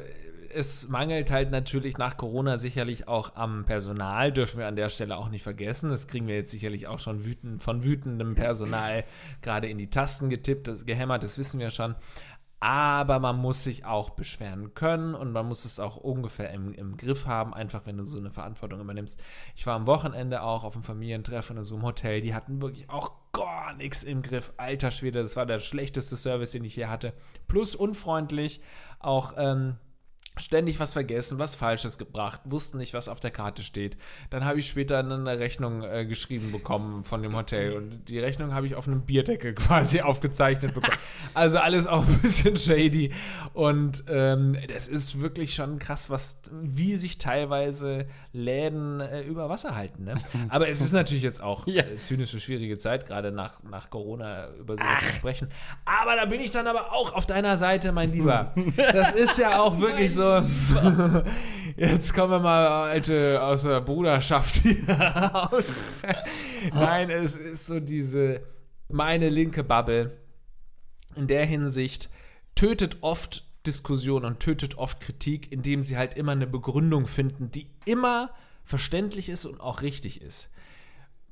Speaker 2: es mangelt halt natürlich nach Corona sicherlich auch am Personal, dürfen wir an der Stelle auch nicht vergessen. Das kriegen wir jetzt sicherlich auch schon wütend, von wütendem Personal gerade in die Tasten getippt, das, gehämmert, das wissen wir schon. Aber man muss sich auch beschweren können und man muss es auch ungefähr im, im Griff haben, einfach wenn du so eine Verantwortung übernimmst. Ich war am Wochenende auch auf einem Familientreffen in so einem Hotel, die hatten wirklich auch gar nichts im Griff. Alter Schwede, das war der schlechteste Service, den ich hier hatte. Plus unfreundlich, auch ähm, ständig was vergessen, was Falsches gebracht, wussten nicht, was auf der Karte steht. Dann habe ich später eine Rechnung äh, geschrieben bekommen von dem Hotel und die Rechnung habe ich auf einem Bierdeckel quasi aufgezeichnet bekommen. Also alles auch ein bisschen shady und ähm, das ist wirklich schon krass, was wie sich teilweise Läden äh, über Wasser halten. Ne? Aber es ist natürlich jetzt auch
Speaker 1: Ja.
Speaker 2: äh, zynische, schwierige Zeit, gerade nach, nach Corona über sowas zu sprechen. Aber da bin ich dann aber auch auf deiner Seite, mein Lieber. Das ist ja auch wirklich so. Jetzt kommen wir mal, alte, aus der Bruderschaft hier raus. Nein, es ist so diese, meine linke Bubble. In der Hinsicht tötet oft Diskussion und tötet oft Kritik, indem sie halt immer eine Begründung finden, die immer verständlich ist und auch richtig ist.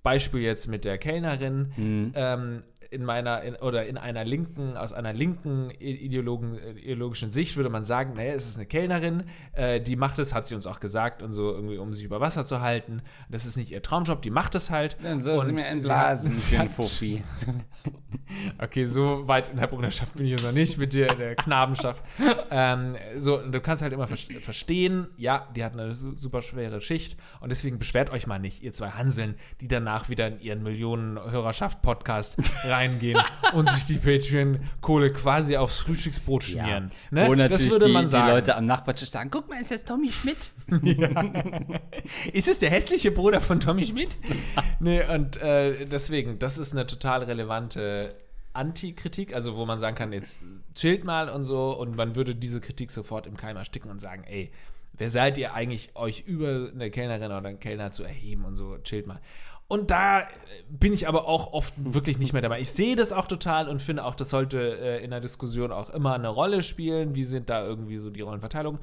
Speaker 2: Beispiel jetzt mit der Kellnerin. Ähm, in meiner in, oder in einer linken, aus einer linken Ideologen, ideologischen Sicht würde man sagen, naja, es ist eine Kellnerin, äh, die macht es, hat sie uns auch gesagt, und so irgendwie, um sich über Wasser zu halten. Das ist nicht ihr Traumjob, die macht es halt.
Speaker 1: Dann soll sie mir entblasen
Speaker 2: sie hat-
Speaker 1: Fuffi.
Speaker 2: Okay, so weit in der Bruderschaft bin ich jetzt noch nicht mit dir in der Knabenschaft. ähm, so, du kannst halt immer ver- verstehen, ja, die hat eine su super schwere Schicht und deswegen beschwert euch mal nicht, ihr zwei Hanseln, die danach wieder in ihren Millionen-Hörerschaft-Podcast reingehen und sich die Patreon-Kohle quasi aufs Frühstücksbrot schmieren. Ne?
Speaker 1: Wo natürlich die, die Leute am Nachbartisch sagen, guck mal, ist das Tommy Schmidt?
Speaker 2: Ist es der hässliche Bruder von Tommy Schmidt? nee, und äh, deswegen, das ist eine total relevante Anti-Kritik, also wo man sagen kann, jetzt chillt mal und so und man würde diese Kritik sofort im Keim ersticken und sagen, ey, wer seid ihr eigentlich, euch über eine Kellnerin oder einen Kellner zu erheben und so, chillt mal. Und da äh, bin ich aber auch oft wirklich nicht mehr dabei. Ich sehe das auch total und finde auch, das sollte äh, in der Diskussion auch immer eine Rolle spielen. Wie sind da irgendwie so die Rollenverteilungen?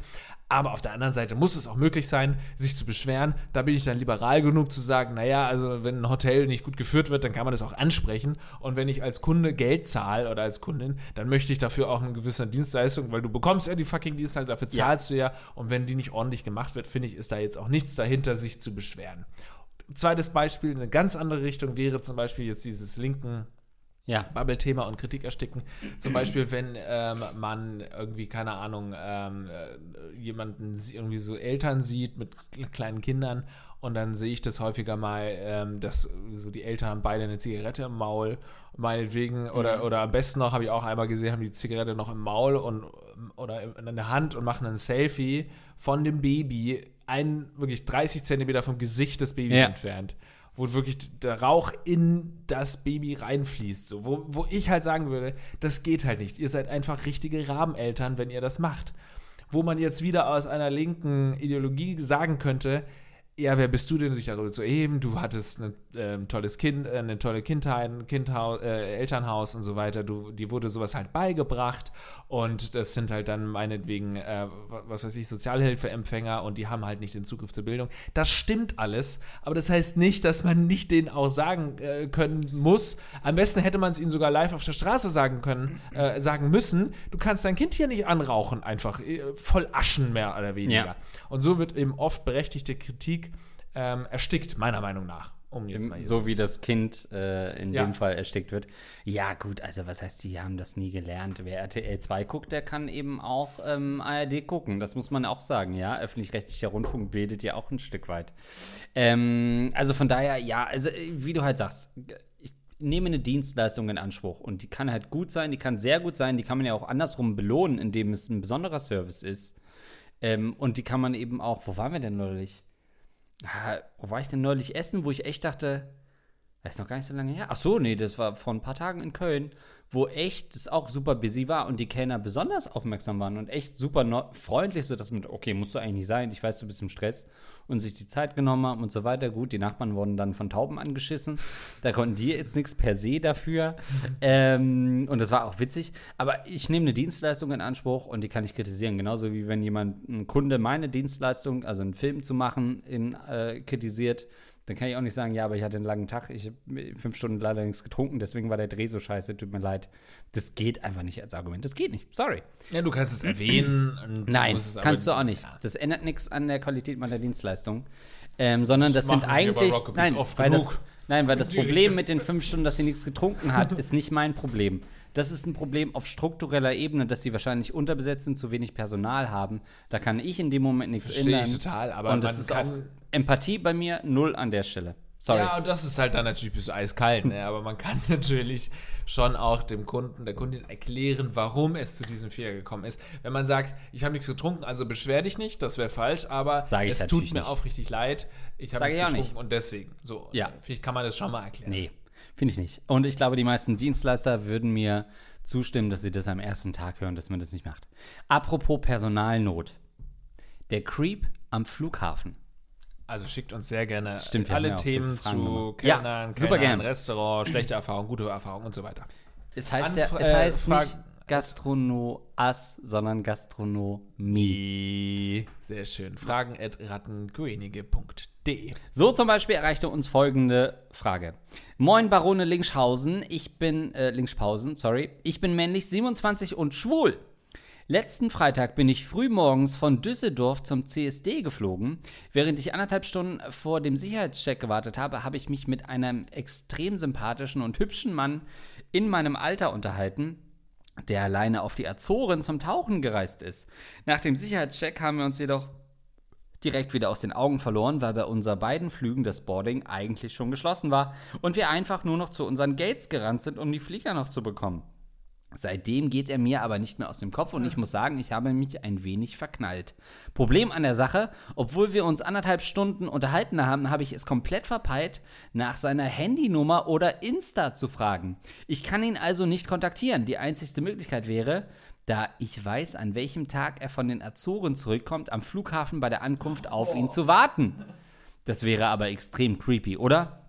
Speaker 2: Aber auf der anderen Seite muss es auch möglich sein, sich zu beschweren. Da bin ich dann liberal genug zu sagen, naja, also wenn ein Hotel nicht gut geführt wird, dann kann man das auch ansprechen. Und wenn ich als Kunde Geld zahle oder als Kundin, dann möchte ich dafür auch eine gewisse Dienstleistung, weil du bekommst ja die fucking Dienstleistung, dafür
Speaker 1: Ja.
Speaker 2: zahlst du ja. Und wenn die nicht ordentlich gemacht wird, finde ich, ist da jetzt auch nichts dahinter, sich zu beschweren. Zweites Beispiel, eine ganz andere Richtung wäre zum Beispiel jetzt dieses linken
Speaker 1: Ja.
Speaker 2: Bubble-Thema und Kritik ersticken. Zum Beispiel, wenn ähm, man irgendwie, keine Ahnung, ähm, äh, jemanden irgendwie so Eltern sieht mit kle- kleinen Kindern und dann sehe ich das häufiger mal, ähm, dass so die Eltern haben beide eine Zigarette im Maul, meinetwegen, oder, oder am besten noch, habe ich auch einmal gesehen, haben die Zigarette noch im Maul und oder in, in der Hand und machen ein Selfie von dem Baby, ein wirklich 30 Zentimeter vom Gesicht des Babys
Speaker 1: Ja.
Speaker 2: entfernt wo wirklich der Rauch in das Baby reinfließt. So, wo, wo ich halt sagen würde, das geht halt nicht. Ihr seid einfach richtige Rabeneltern, wenn ihr das macht. Wo man jetzt wieder aus einer linken Ideologie sagen könnte, ja, wer bist du denn, sich darüber zu erheben? Du hattest ein ähm, tolles Kind, äh, eine tolle Kindheit, ein Kindhaus, äh, Elternhaus und so weiter. Du, die wurde sowas halt beigebracht und das sind halt dann meinetwegen, äh, was weiß ich, Sozialhilfeempfänger und die haben halt nicht den Zugriff zur Bildung. Das stimmt alles, aber das heißt nicht, dass man nicht denen auch sagen äh, können muss. Am besten hätte man es ihnen sogar live auf der Straße sagen können, äh, sagen müssen. Du kannst dein Kind hier nicht anrauchen, einfach äh, voll Aschen mehr oder weniger.
Speaker 1: Ja.
Speaker 2: Und so wird eben oft berechtigte Kritik ähm, erstickt, meiner Meinung nach. Um jetzt mal
Speaker 1: so wie das Kind äh, in
Speaker 2: Ja.
Speaker 1: dem Fall erstickt wird. Ja, gut, also was heißt, die haben das nie gelernt. Wer RTL 2 guckt, der kann eben auch ähm, ARD gucken. Das muss man auch sagen, ja. Öffentlich-rechtlicher Rundfunk bildet ja auch ein Stück weit. Ähm, also von daher, ja, also äh, wie du halt sagst, ich nehme eine Dienstleistung in Anspruch und die kann halt gut sein, die kann sehr gut sein, die kann man ja auch andersrum belohnen, indem es ein besonderer Service ist. Ähm, und die kann man eben auch, wo waren wir denn neulich? Ah, wo war ich denn neulich essen, wo ich echt dachte, das ist noch gar nicht so lange her. Ach so, nee, das war vor ein paar Tagen in Köln, wo echt es auch super busy war und die Kellner besonders aufmerksam waren und echt super no- freundlich, so dass man, okay, musst du eigentlich nicht sein, ich weiß, du bist im Stress und sich die Zeit genommen haben und so weiter. Gut, die Nachbarn wurden dann von Tauben angeschissen. Da konnten die jetzt nichts per se dafür. ähm, und das war auch witzig. Aber ich nehme eine Dienstleistung in Anspruch und die kann ich kritisieren. Genauso wie wenn jemand, ein Kunde, meine Dienstleistung, also einen Film zu machen, in, äh, kritisiert. Dann kann ich auch nicht sagen, ja, aber ich hatte einen langen Tag, ich habe fünf Stunden leider nichts getrunken, deswegen war der Dreh so scheiße, tut mir leid. Das geht einfach nicht als Argument. Das geht nicht. Sorry.
Speaker 2: Ja, du kannst es erwähnen.
Speaker 1: Nein,
Speaker 2: es
Speaker 1: kannst du auch nicht.
Speaker 2: Ja.
Speaker 1: Das ändert nichts an der Qualität meiner Dienstleistung. Ähm, sondern das,
Speaker 2: Das
Speaker 1: sind eigentlich. Nein, weil das,
Speaker 2: genug.
Speaker 1: nein, weil das Problem mit den fünf Stunden, dass sie nichts getrunken hat, ist nicht mein Problem. Das ist ein Problem auf struktureller Ebene, dass sie wahrscheinlich unterbesetzt sind, zu wenig Personal haben. Da kann ich in dem Moment nichts
Speaker 2: Verstehe
Speaker 1: ändern.
Speaker 2: ich total, aber
Speaker 1: Und das ist auch Empathie bei mir null an der Stelle. Sorry.
Speaker 2: Ja, und das ist halt dann natürlich bist du eiskalt, ne? aber man kann natürlich schon auch dem Kunden, der Kundin erklären, warum es zu diesem Fehler gekommen ist. Wenn man sagt, ich habe nichts getrunken, also beschwer dich nicht, das wäre falsch, aber es tut mir
Speaker 1: nicht.
Speaker 2: aufrichtig leid, ich habe nichts
Speaker 1: ich
Speaker 2: getrunken
Speaker 1: nicht.
Speaker 2: und deswegen. So,
Speaker 1: Ja.
Speaker 2: vielleicht kann man das schon mal erklären.
Speaker 1: Nee, finde ich nicht. Und ich glaube, die meisten Dienstleister würden mir zustimmen, dass sie das am ersten Tag hören, dass man das nicht macht. Apropos Personalnot. Der Creep am Flughafen.
Speaker 2: Also schickt uns sehr gerne
Speaker 1: Stimmt,
Speaker 2: alle
Speaker 1: ja
Speaker 2: Themen zu. Kellnern,
Speaker 1: Ja, super
Speaker 2: Kellnern. Restaurant, schlechte Erfahrungen, gute Erfahrungen und so weiter.
Speaker 1: Es heißt, ja,
Speaker 2: Anfra-
Speaker 1: es
Speaker 2: äh,
Speaker 1: heißt
Speaker 2: Frag-
Speaker 1: nicht Gastronoas, sondern Gastronomie.
Speaker 2: Sehr schön. Fragen at rattenkönig.de.
Speaker 1: So zum Beispiel erreichte uns folgende Frage. Moin Barone Linkshausen, ich bin, äh, Linkspausen, sorry. Ich bin männlich 27 und schwul. Letzten Freitag bin ich frühmorgens von Düsseldorf zum CSD geflogen. Während ich anderthalb Stunden vor dem Sicherheitscheck gewartet habe, habe ich mich mit einem extrem sympathischen und hübschen Mann in meinem Alter unterhalten, der alleine auf die Azoren zum Tauchen gereist ist. Nach dem Sicherheitscheck haben wir uns jedoch direkt wieder aus den Augen verloren, weil bei unseren beiden Flügen das Boarding eigentlich schon geschlossen war und wir einfach nur noch zu unseren Gates gerannt sind, um die Flieger noch zu bekommen. Seitdem geht er mir aber nicht mehr aus dem Kopf und ich muss sagen, ich habe mich ein wenig verknallt. Problem an der Sache, obwohl wir uns anderthalb Stunden unterhalten haben, habe ich es komplett verpeilt, nach seiner Handynummer oder Insta zu fragen. Ich kann ihn also nicht kontaktieren. Die einzigste Möglichkeit wäre, da ich weiß, an welchem Tag er von den Azoren zurückkommt, am Flughafen bei der Ankunft auf ihn zu warten. Das wäre aber extrem creepy, oder?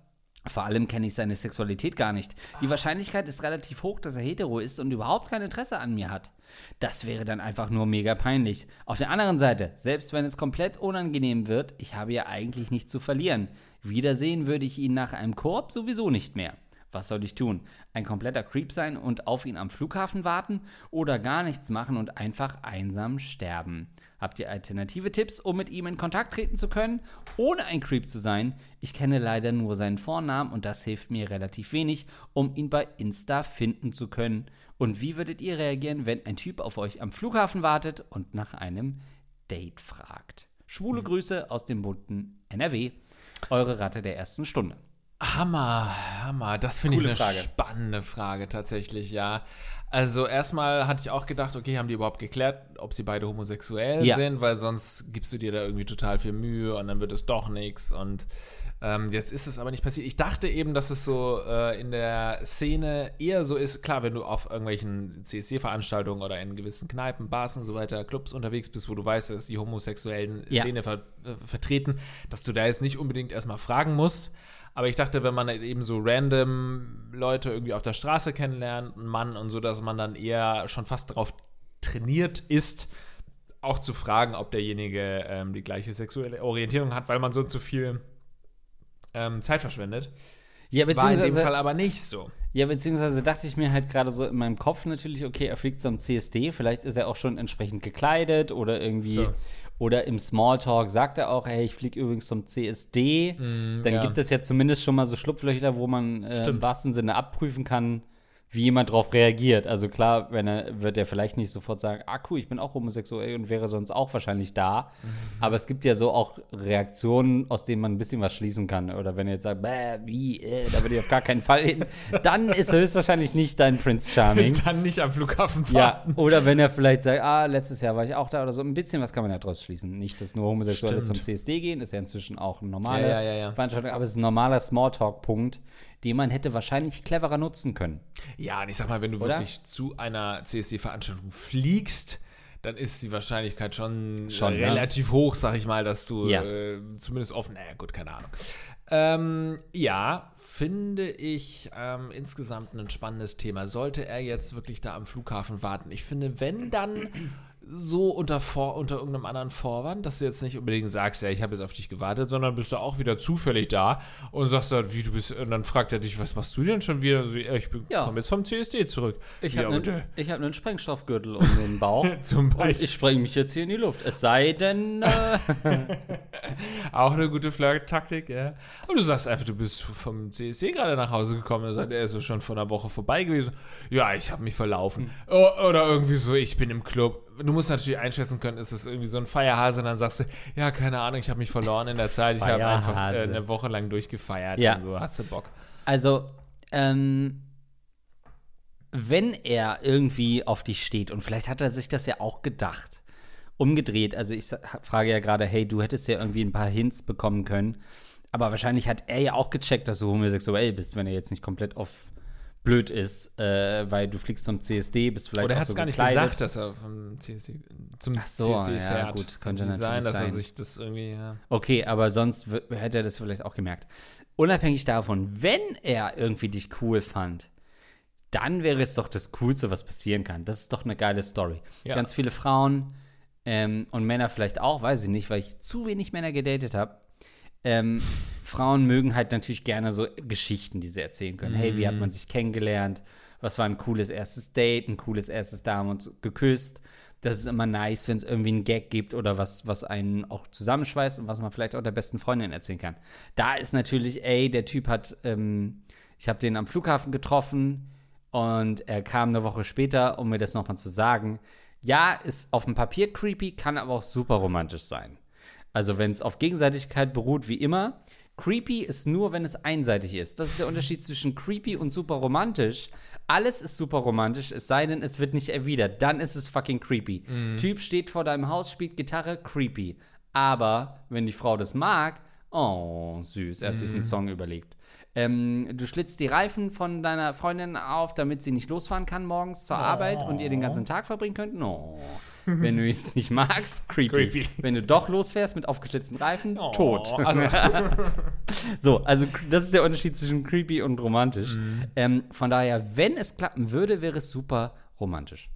Speaker 1: Vor allem kenne ich seine Sexualität gar nicht. Die Wahrscheinlichkeit ist relativ hoch, dass er hetero ist und überhaupt kein Interesse an mir hat. Das wäre dann einfach nur mega peinlich. Auf der anderen Seite, selbst wenn es komplett unangenehm wird, ich habe ja eigentlich nichts zu verlieren. Wiedersehen würde ich ihn nach einem Korb sowieso nicht mehr. Was soll ich tun? Ein kompletter Creep sein und auf ihn am Flughafen warten oder gar nichts machen und einfach einsam sterben? Habt ihr alternative Tipps, um mit ihm in Kontakt treten zu können, ohne ein Creep zu sein? Ich kenne leider nur seinen Vornamen und das hilft mir relativ wenig, um ihn bei Insta finden zu können. Und wie würdet ihr reagieren, wenn ein Typ auf euch am Flughafen wartet und nach einem Date fragt? Schwule Grüße aus dem bunten NRW. Eure Ratte der ersten Stunde.
Speaker 2: Hammer, Hammer. Das finde ich eine
Speaker 1: Frage.
Speaker 2: spannende Frage tatsächlich, ja. Also erstmal hatte ich auch gedacht, okay, haben die überhaupt geklärt, ob sie beide homosexuell
Speaker 1: Ja.
Speaker 2: sind, weil sonst gibst du dir da irgendwie total viel Mühe und dann wird es doch nichts und Ähm, jetzt ist es aber nicht passiert. Ich dachte eben, dass es so äh, in der Szene eher so ist, klar, wenn du auf irgendwelchen CSD-Veranstaltungen oder in gewissen Kneipen, Bars und so weiter, Clubs unterwegs bist, wo du weißt, dass die homosexuellen
Speaker 1: Ja.
Speaker 2: Szene ver äh, vertreten, dass du da jetzt nicht unbedingt erstmal fragen musst. Aber ich dachte, wenn man eben so random Leute irgendwie auf der Straße kennenlernt, einen Mann und so, dass man dann eher schon fast darauf trainiert ist, auch zu fragen, ob derjenige ähm, die gleiche sexuelle Orientierung hat, weil man so viel ähm, Zeit verschwendet.
Speaker 1: Ja,
Speaker 2: War in dem
Speaker 1: beziehungsweise,
Speaker 2: Fall aber nicht so.
Speaker 1: ja, beziehungsweise dachte ich mir halt gerade so in meinem Kopf natürlich, okay, er fliegt zum CSD, vielleicht ist er auch schon entsprechend gekleidet oder irgendwie.
Speaker 2: So.
Speaker 1: Oder im Smalltalk sagt er auch, hey, ich fliege übrigens zum CSD. Dann
Speaker 2: Mm, ja.
Speaker 1: gibt es ja zumindest schon mal so Schlupflöcher, wo man äh, im wahrsten Sinne abprüfen kann, wie jemand darauf reagiert. Also klar, wenn er, wird er vielleicht nicht sofort sagen, ah cool, ich bin auch homosexuell und wäre sonst auch wahrscheinlich da.
Speaker 2: Mhm.
Speaker 1: Aber es gibt ja so auch Reaktionen, aus denen man ein bisschen was schließen kann. Oder wenn er jetzt sagt, bäh, wie, äh, da würde ich auf gar keinen Fall hin, dann ist höchstwahrscheinlich nicht dein Prince Charming.
Speaker 2: Dann nicht am Flughafen
Speaker 1: Ja,
Speaker 2: fahren.
Speaker 1: oder wenn er vielleicht sagt, ah, letztes Jahr war ich auch da oder so. Ein bisschen was kann man ja draus schließen. Nicht, dass nur Homosexuelle
Speaker 2: Stimmt.
Speaker 1: zum CSD gehen, ist ja inzwischen auch eine normale
Speaker 2: Ja, ja, ja, ja.
Speaker 1: Veranstaltung, aber es ist ein normaler Smalltalk-Punkt, den man hätte wahrscheinlich cleverer nutzen können.
Speaker 2: Ja, und ich sag mal, wenn du
Speaker 1: Oder?
Speaker 2: wirklich zu einer CSD-Veranstaltung fliegst, dann ist die Wahrscheinlichkeit schon,
Speaker 1: Schon, ne?
Speaker 2: relativ hoch, sag ich mal, dass du
Speaker 1: Ja.
Speaker 2: äh, zumindest offen, naja, gut, keine Ahnung. Ähm, ja, finde ich ähm, insgesamt ein spannendes Thema. Sollte er jetzt wirklich da am Flughafen warten? Ich finde, wenn dann so unter, vor, unter irgendeinem anderen Vorwand, dass du jetzt nicht unbedingt sagst, ja, ich habe jetzt auf dich gewartet, sondern bist du auch wieder zufällig da und sagst dann, wie du bist, und dann fragt er dich, was machst du denn schon wieder? So, ja, ich
Speaker 1: Ja.
Speaker 2: komm jetzt vom CSD zurück.
Speaker 1: Ich
Speaker 2: ja,
Speaker 1: habe einen, hab einen Sprengstoffgürtel um den Bauch.
Speaker 2: Zum Beispiel.
Speaker 1: ich spreng mich jetzt hier in die Luft. Es sei denn, äh,
Speaker 2: Auch eine gute Flirt-Taktik, ja. Und du sagst einfach, du bist vom CSD gerade nach Hause gekommen. Er sagt, er ist schon vor einer Woche vorbei gewesen. Ja, ich habe mich verlaufen. O- Oder irgendwie so, ich bin im Club. Du musst natürlich einschätzen können, ist es irgendwie so ein Feierhase? Und dann sagst du, ja, keine Ahnung, ich habe mich verloren in der Zeit. Ich habe einfach äh, eine Woche lang durchgefeiert.
Speaker 1: Ja.
Speaker 2: Und so, hast du Bock.
Speaker 1: Also, ähm, wenn er irgendwie auf dich steht, und vielleicht hat er sich das ja auch gedacht, umgedreht, also ich frage ja gerade, hey, du hättest ja irgendwie ein paar Hints bekommen können, aber wahrscheinlich hat er ja auch gecheckt, dass du homosexuell bist, wenn er jetzt nicht komplett auf blöd ist, äh, weil du fliegst zum CSD, bist vielleicht
Speaker 2: Oder er hat es
Speaker 1: so
Speaker 2: gar nicht
Speaker 1: gekleidet.
Speaker 2: gesagt, dass er vom CSD, zum
Speaker 1: Ach so,
Speaker 2: CSD
Speaker 1: ja,
Speaker 2: fährt.
Speaker 1: gut, könnte
Speaker 2: sein,
Speaker 1: natürlich
Speaker 2: dass er
Speaker 1: sein.
Speaker 2: sich das irgendwie, ja.
Speaker 1: Okay, aber sonst hätte er das vielleicht auch gemerkt. Unabhängig davon, wenn er irgendwie dich cool fand, dann wäre es doch das Coolste, was passieren kann. Das ist doch eine geile Story.
Speaker 2: Ja.
Speaker 1: Ganz viele Frauen ähm, und Männer vielleicht auch, weiß ich nicht, weil ich zu wenig Männer gedatet habe. Ähm, Frauen mögen halt natürlich gerne so Geschichten, die sie erzählen können. Hey, wie hat man sich kennengelernt? Was war ein cooles erstes Date, ein cooles erstes da haben uns geküsst. Das ist immer nice, wenn es irgendwie einen Gag gibt oder was, was einen auch zusammenschweißt und was man vielleicht auch der besten Freundin erzählen kann. Da ist natürlich, ey, der Typ hat, ähm, ich habe den am Flughafen getroffen und er kam eine Woche später, um mir das nochmal zu sagen. Ja, ist auf dem Papier creepy, kann aber auch super romantisch sein. Also wenn es auf Gegenseitigkeit beruht, wie immer. Creepy ist nur, wenn es einseitig ist. Das ist der Unterschied zwischen creepy und super romantisch. Alles ist super romantisch, es sei denn, es wird nicht erwidert. Dann ist es fucking creepy. Typ steht vor deinem Haus, spielt Gitarre, creepy. Aber wenn die Frau das mag, oh, süß, er hat sich einen Song überlegt. Ähm, du schlitzt die Reifen von deiner Freundin auf, damit sie nicht losfahren kann morgens zur Arbeit und ihr den ganzen Tag verbringen könnt. No. Wenn du es nicht magst, creepy.
Speaker 2: Creepy.
Speaker 1: Wenn du doch losfährst mit aufgeschlitzten Reifen,
Speaker 2: Oh,
Speaker 1: tot.
Speaker 2: Also,
Speaker 1: So, also cr- das ist der Unterschied zwischen creepy und romantisch.
Speaker 2: Mhm.
Speaker 1: Ähm, von daher, wenn es klappen würde, wäre es super romantisch.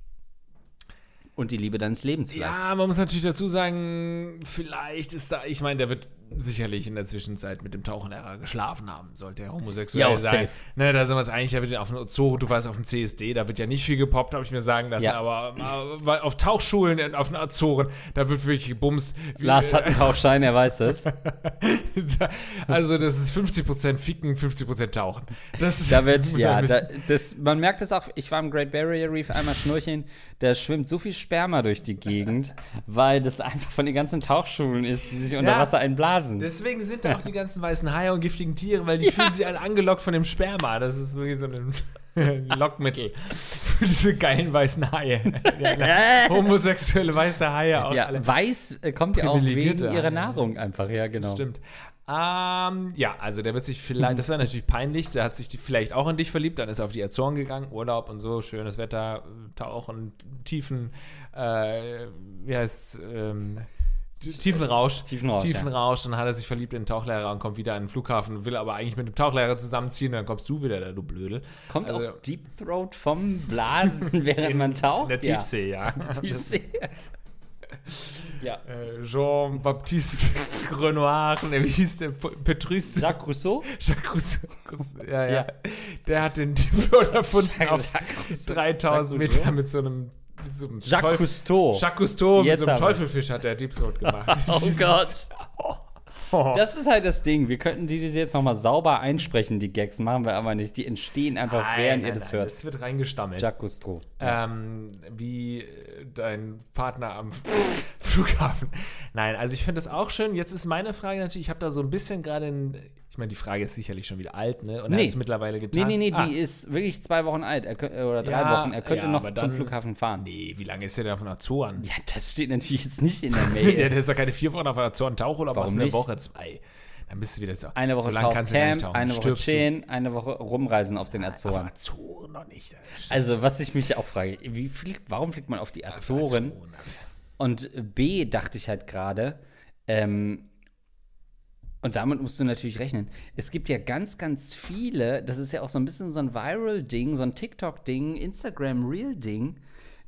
Speaker 1: Und die Liebe deines Lebens vielleicht.
Speaker 2: Ja, man muss natürlich dazu sagen, vielleicht ist da, ich meine, der wird sicherlich in der Zwischenzeit mit dem Tauchenlehrer geschlafen haben, sollte er homosexuell
Speaker 1: Ja,
Speaker 2: sein.
Speaker 1: safe.
Speaker 2: Ne, da sind wir es eigentlich, der wird auf dem Zoo, du warst auf dem CSD, da wird ja nicht viel gepoppt, habe ich mir sagen lassen,
Speaker 1: Ja.
Speaker 2: aber äh, weil auf Tauchschulen, auf den Azoren, da wird wirklich gebumst.
Speaker 1: Lars hat einen Tauchschein, er weiß das.
Speaker 2: da, also das ist 50% Ficken, 50% Tauchen. Das
Speaker 1: Da wird, ja,
Speaker 2: man
Speaker 1: da, das, man merkt es auch, ich war im Great Barrier Reef einmal schnurchen, da schwimmt so viel Sperma durch die Gegend, weil das einfach von den ganzen Tauchschulen ist, die sich unter
Speaker 2: Ja.
Speaker 1: Wasser einblasen.
Speaker 2: Deswegen sind da auch die ganzen weißen Haie und giftigen Tiere, weil die fühlen sich alle angelockt von dem Sperma. Das ist wirklich so ein Lockmittel für diese geilen weißen Haie. Ja, homosexuelle weiße Haie auch
Speaker 1: ja,
Speaker 2: alle.
Speaker 1: weiß äh, kommt ja auch wegen ihrer
Speaker 2: Haie.
Speaker 1: Nahrung einfach, ja, genau.
Speaker 2: Stimmt. Ähm, ja, also der wird sich vielleicht, das wäre natürlich peinlich, der hat sich die vielleicht auch in dich verliebt, dann ist er auf die Azoren gegangen, Urlaub und so, schönes Wetter, Tauchen, tiefen, äh, wie heißt ähm, Tiefenrausch.
Speaker 1: Tiefenrausch,
Speaker 2: Tiefenrausch. Dann hat er sich verliebt in den Tauchlehrer und kommt wieder an den Flughafen, will aber eigentlich mit dem Tauchlehrer zusammenziehen. Dann kommst du wieder, da, du Blödel.
Speaker 1: Kommt
Speaker 2: Also-
Speaker 1: auch Deep Throat vom Blasen, während man taucht?
Speaker 2: In der Tiefsee, ja.
Speaker 1: Ja. Tiefsee. ja.
Speaker 2: Äh, Jean-Baptiste Renoir, ne, wie hieß der? Petrus.
Speaker 1: Jacques Rousseau?
Speaker 2: Jacques Rousseau. Ja, ja,
Speaker 1: Ja.
Speaker 2: Der hat den Deep Throat erfunden auf
Speaker 1: Jacques Rousseau.
Speaker 2: 3000
Speaker 1: Jacques
Speaker 2: Meter mit so einem. Mit so einem
Speaker 1: Jacques
Speaker 2: Teufel-
Speaker 1: Cousteau.
Speaker 2: Jacques Cousteau mit
Speaker 1: Jetzt
Speaker 2: so einem. Teufelfisch hat der Deep Throat gemacht.
Speaker 1: Oh Gott. Das ist halt das Ding. Wir könnten die jetzt nochmal sauber einsprechen, die Gags. Machen wir aber nicht. Die entstehen einfach,
Speaker 2: Nein,
Speaker 1: während
Speaker 2: nein,
Speaker 1: ihr das
Speaker 2: nein,
Speaker 1: hört.
Speaker 2: Das wird reingestammelt.
Speaker 1: Jacques Cousteau.
Speaker 2: ähm, wie äh, dein Partner am Flughafen. Nein, also ich finde das auch schön. Jetzt ist meine Frage natürlich, ich habe da so ein bisschen gerade ein, ich meine, die Frage ist sicherlich schon wieder alt, ne? Und er
Speaker 1: Nee.
Speaker 2: hat es mittlerweile
Speaker 1: Nee,
Speaker 2: getan.
Speaker 1: nee, nee,
Speaker 2: Ah,
Speaker 1: die ist wirklich zwei Wochen alt. Er oder drei
Speaker 2: Ja,
Speaker 1: Wochen. Er könnte
Speaker 2: ja,
Speaker 1: noch
Speaker 2: aber
Speaker 1: zum
Speaker 2: dann-
Speaker 1: Flughafen fahren.
Speaker 2: Nee, wie lange ist der da von Azoren?
Speaker 1: Ja, das steht natürlich jetzt nicht in der Mail.
Speaker 2: der ist doch keine vier Wochen auf Azoren Tauchurlaub, was eine? Woche, zwei. Dann bist du wieder so.
Speaker 1: Eine Woche
Speaker 2: so lange kannst du nicht
Speaker 1: Tauchcamp,
Speaker 2: tauchen.
Speaker 1: eine Woche
Speaker 2: du.
Speaker 1: chillen, eine Woche rumreisen auf den
Speaker 2: Auf
Speaker 1: Azoren.
Speaker 2: Azoren noch nicht.
Speaker 1: Also, was ich mich auch frage, wie fliegt, warum fliegt man auf die Azoren? Und B, dachte ich halt gerade, ähm, und damit musst du natürlich rechnen. Es gibt ja ganz, ganz viele, das ist ja auch so ein bisschen so ein Viral-Ding, so ein TikTok-Ding, Instagram-Real-Ding,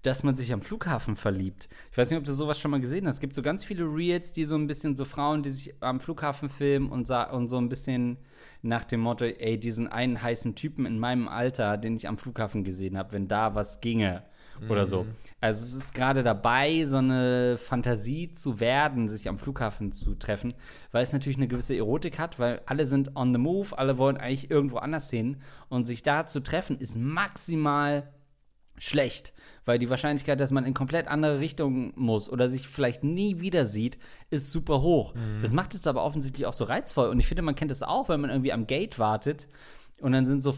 Speaker 1: dass man sich am Flughafen verliebt. Ich weiß nicht, ob du sowas schon mal gesehen hast. Es gibt so ganz viele Reels, die so ein bisschen so Frauen, die sich am Flughafen filmen und, und so ein bisschen nach dem Motto, ey, diesen einen heißen Typen in meinem Alter, den ich am Flughafen gesehen habe, wenn da was ginge oder so. Also es ist gerade dabei, so eine Fantasie zu werden, sich am Flughafen zu treffen, weil es natürlich eine gewisse Erotik hat, weil alle sind on the move, alle wollen eigentlich irgendwo anders hin und sich da zu treffen ist maximal schlecht, weil die Wahrscheinlichkeit, dass man in komplett andere Richtungen muss oder sich vielleicht nie wieder sieht, ist super hoch. Das macht es aber offensichtlich auch so reizvoll und ich finde, man kennt es auch, wenn man irgendwie am Gate wartet und dann sind so